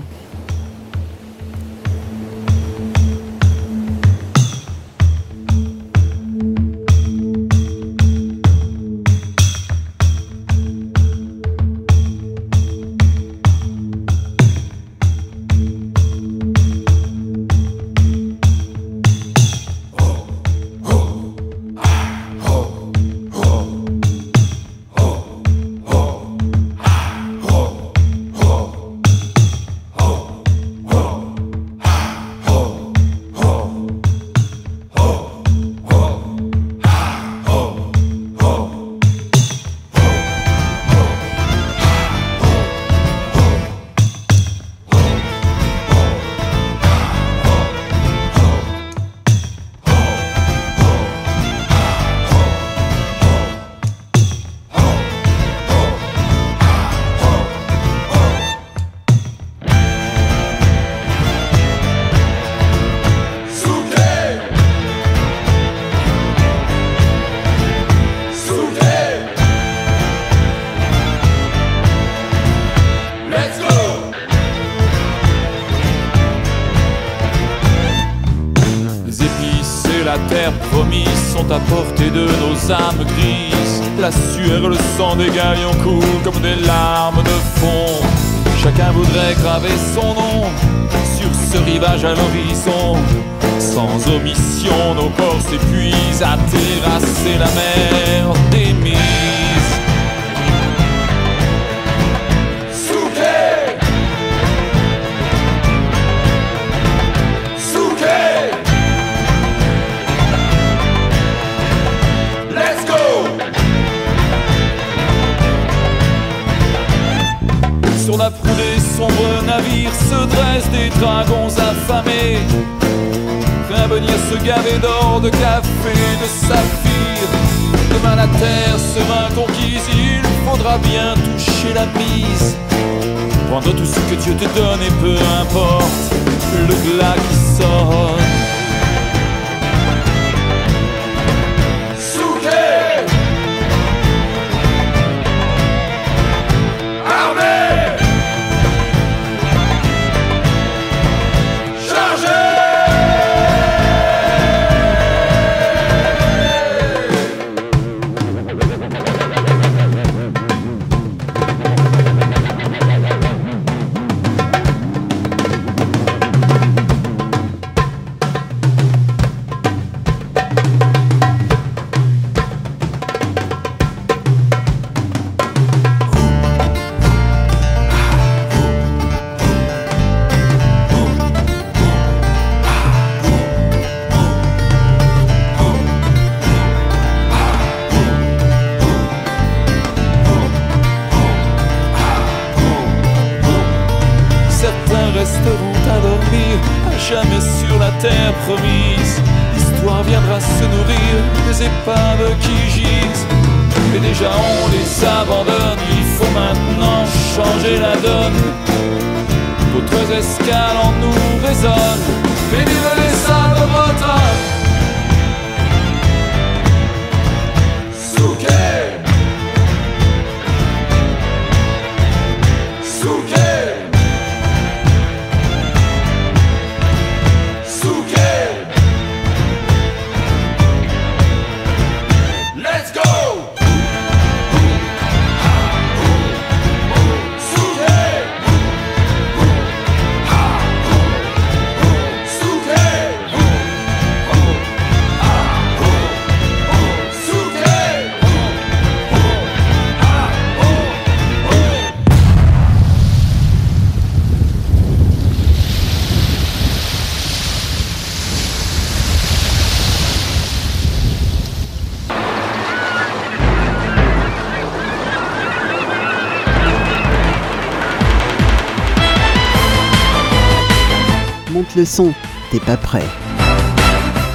Sur la proue des sombres navires se dressent des dragons affamés. Un beugnier se gaver d'or, de café, de saphir. Demain la terre sera conquise, il faudra bien toucher la bise. Prendre tout ce que Dieu te donne et peu importe le glas qui sonne.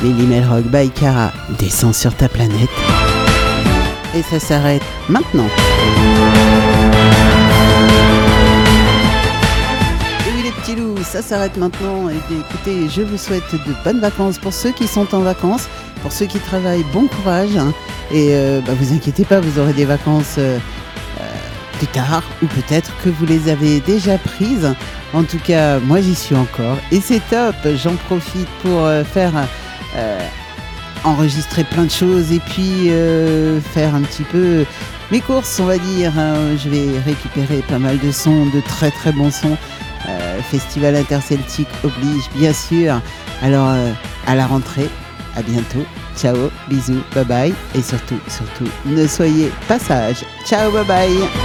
Lily Melrock by Cara descend sur ta planète. Et ça s'arrête maintenant. Ça s'arrête maintenant. Bien écoutez, je vous souhaite de bonnes vacances pour ceux qui sont en vacances, pour ceux qui travaillent, bon courage. Et euh, bah, vous inquiétez pas, vous aurez des vacances euh, euh, plus tard, ou peut-être que vous les avez déjà prises. En tout cas, moi j'y suis encore. Et c'est top, j'en profite pour euh, faire euh, enregistrer plein de choses et puis euh, faire un petit peu mes courses, on va dire. hein. Je vais récupérer pas mal de sons, de très très bons sons. Festival interceltique oblige, bien sûr. Alors, à la rentrée, à bientôt. Ciao, bisous, bye bye. Et surtout, surtout, ne soyez pas sages. Ciao, bye bye.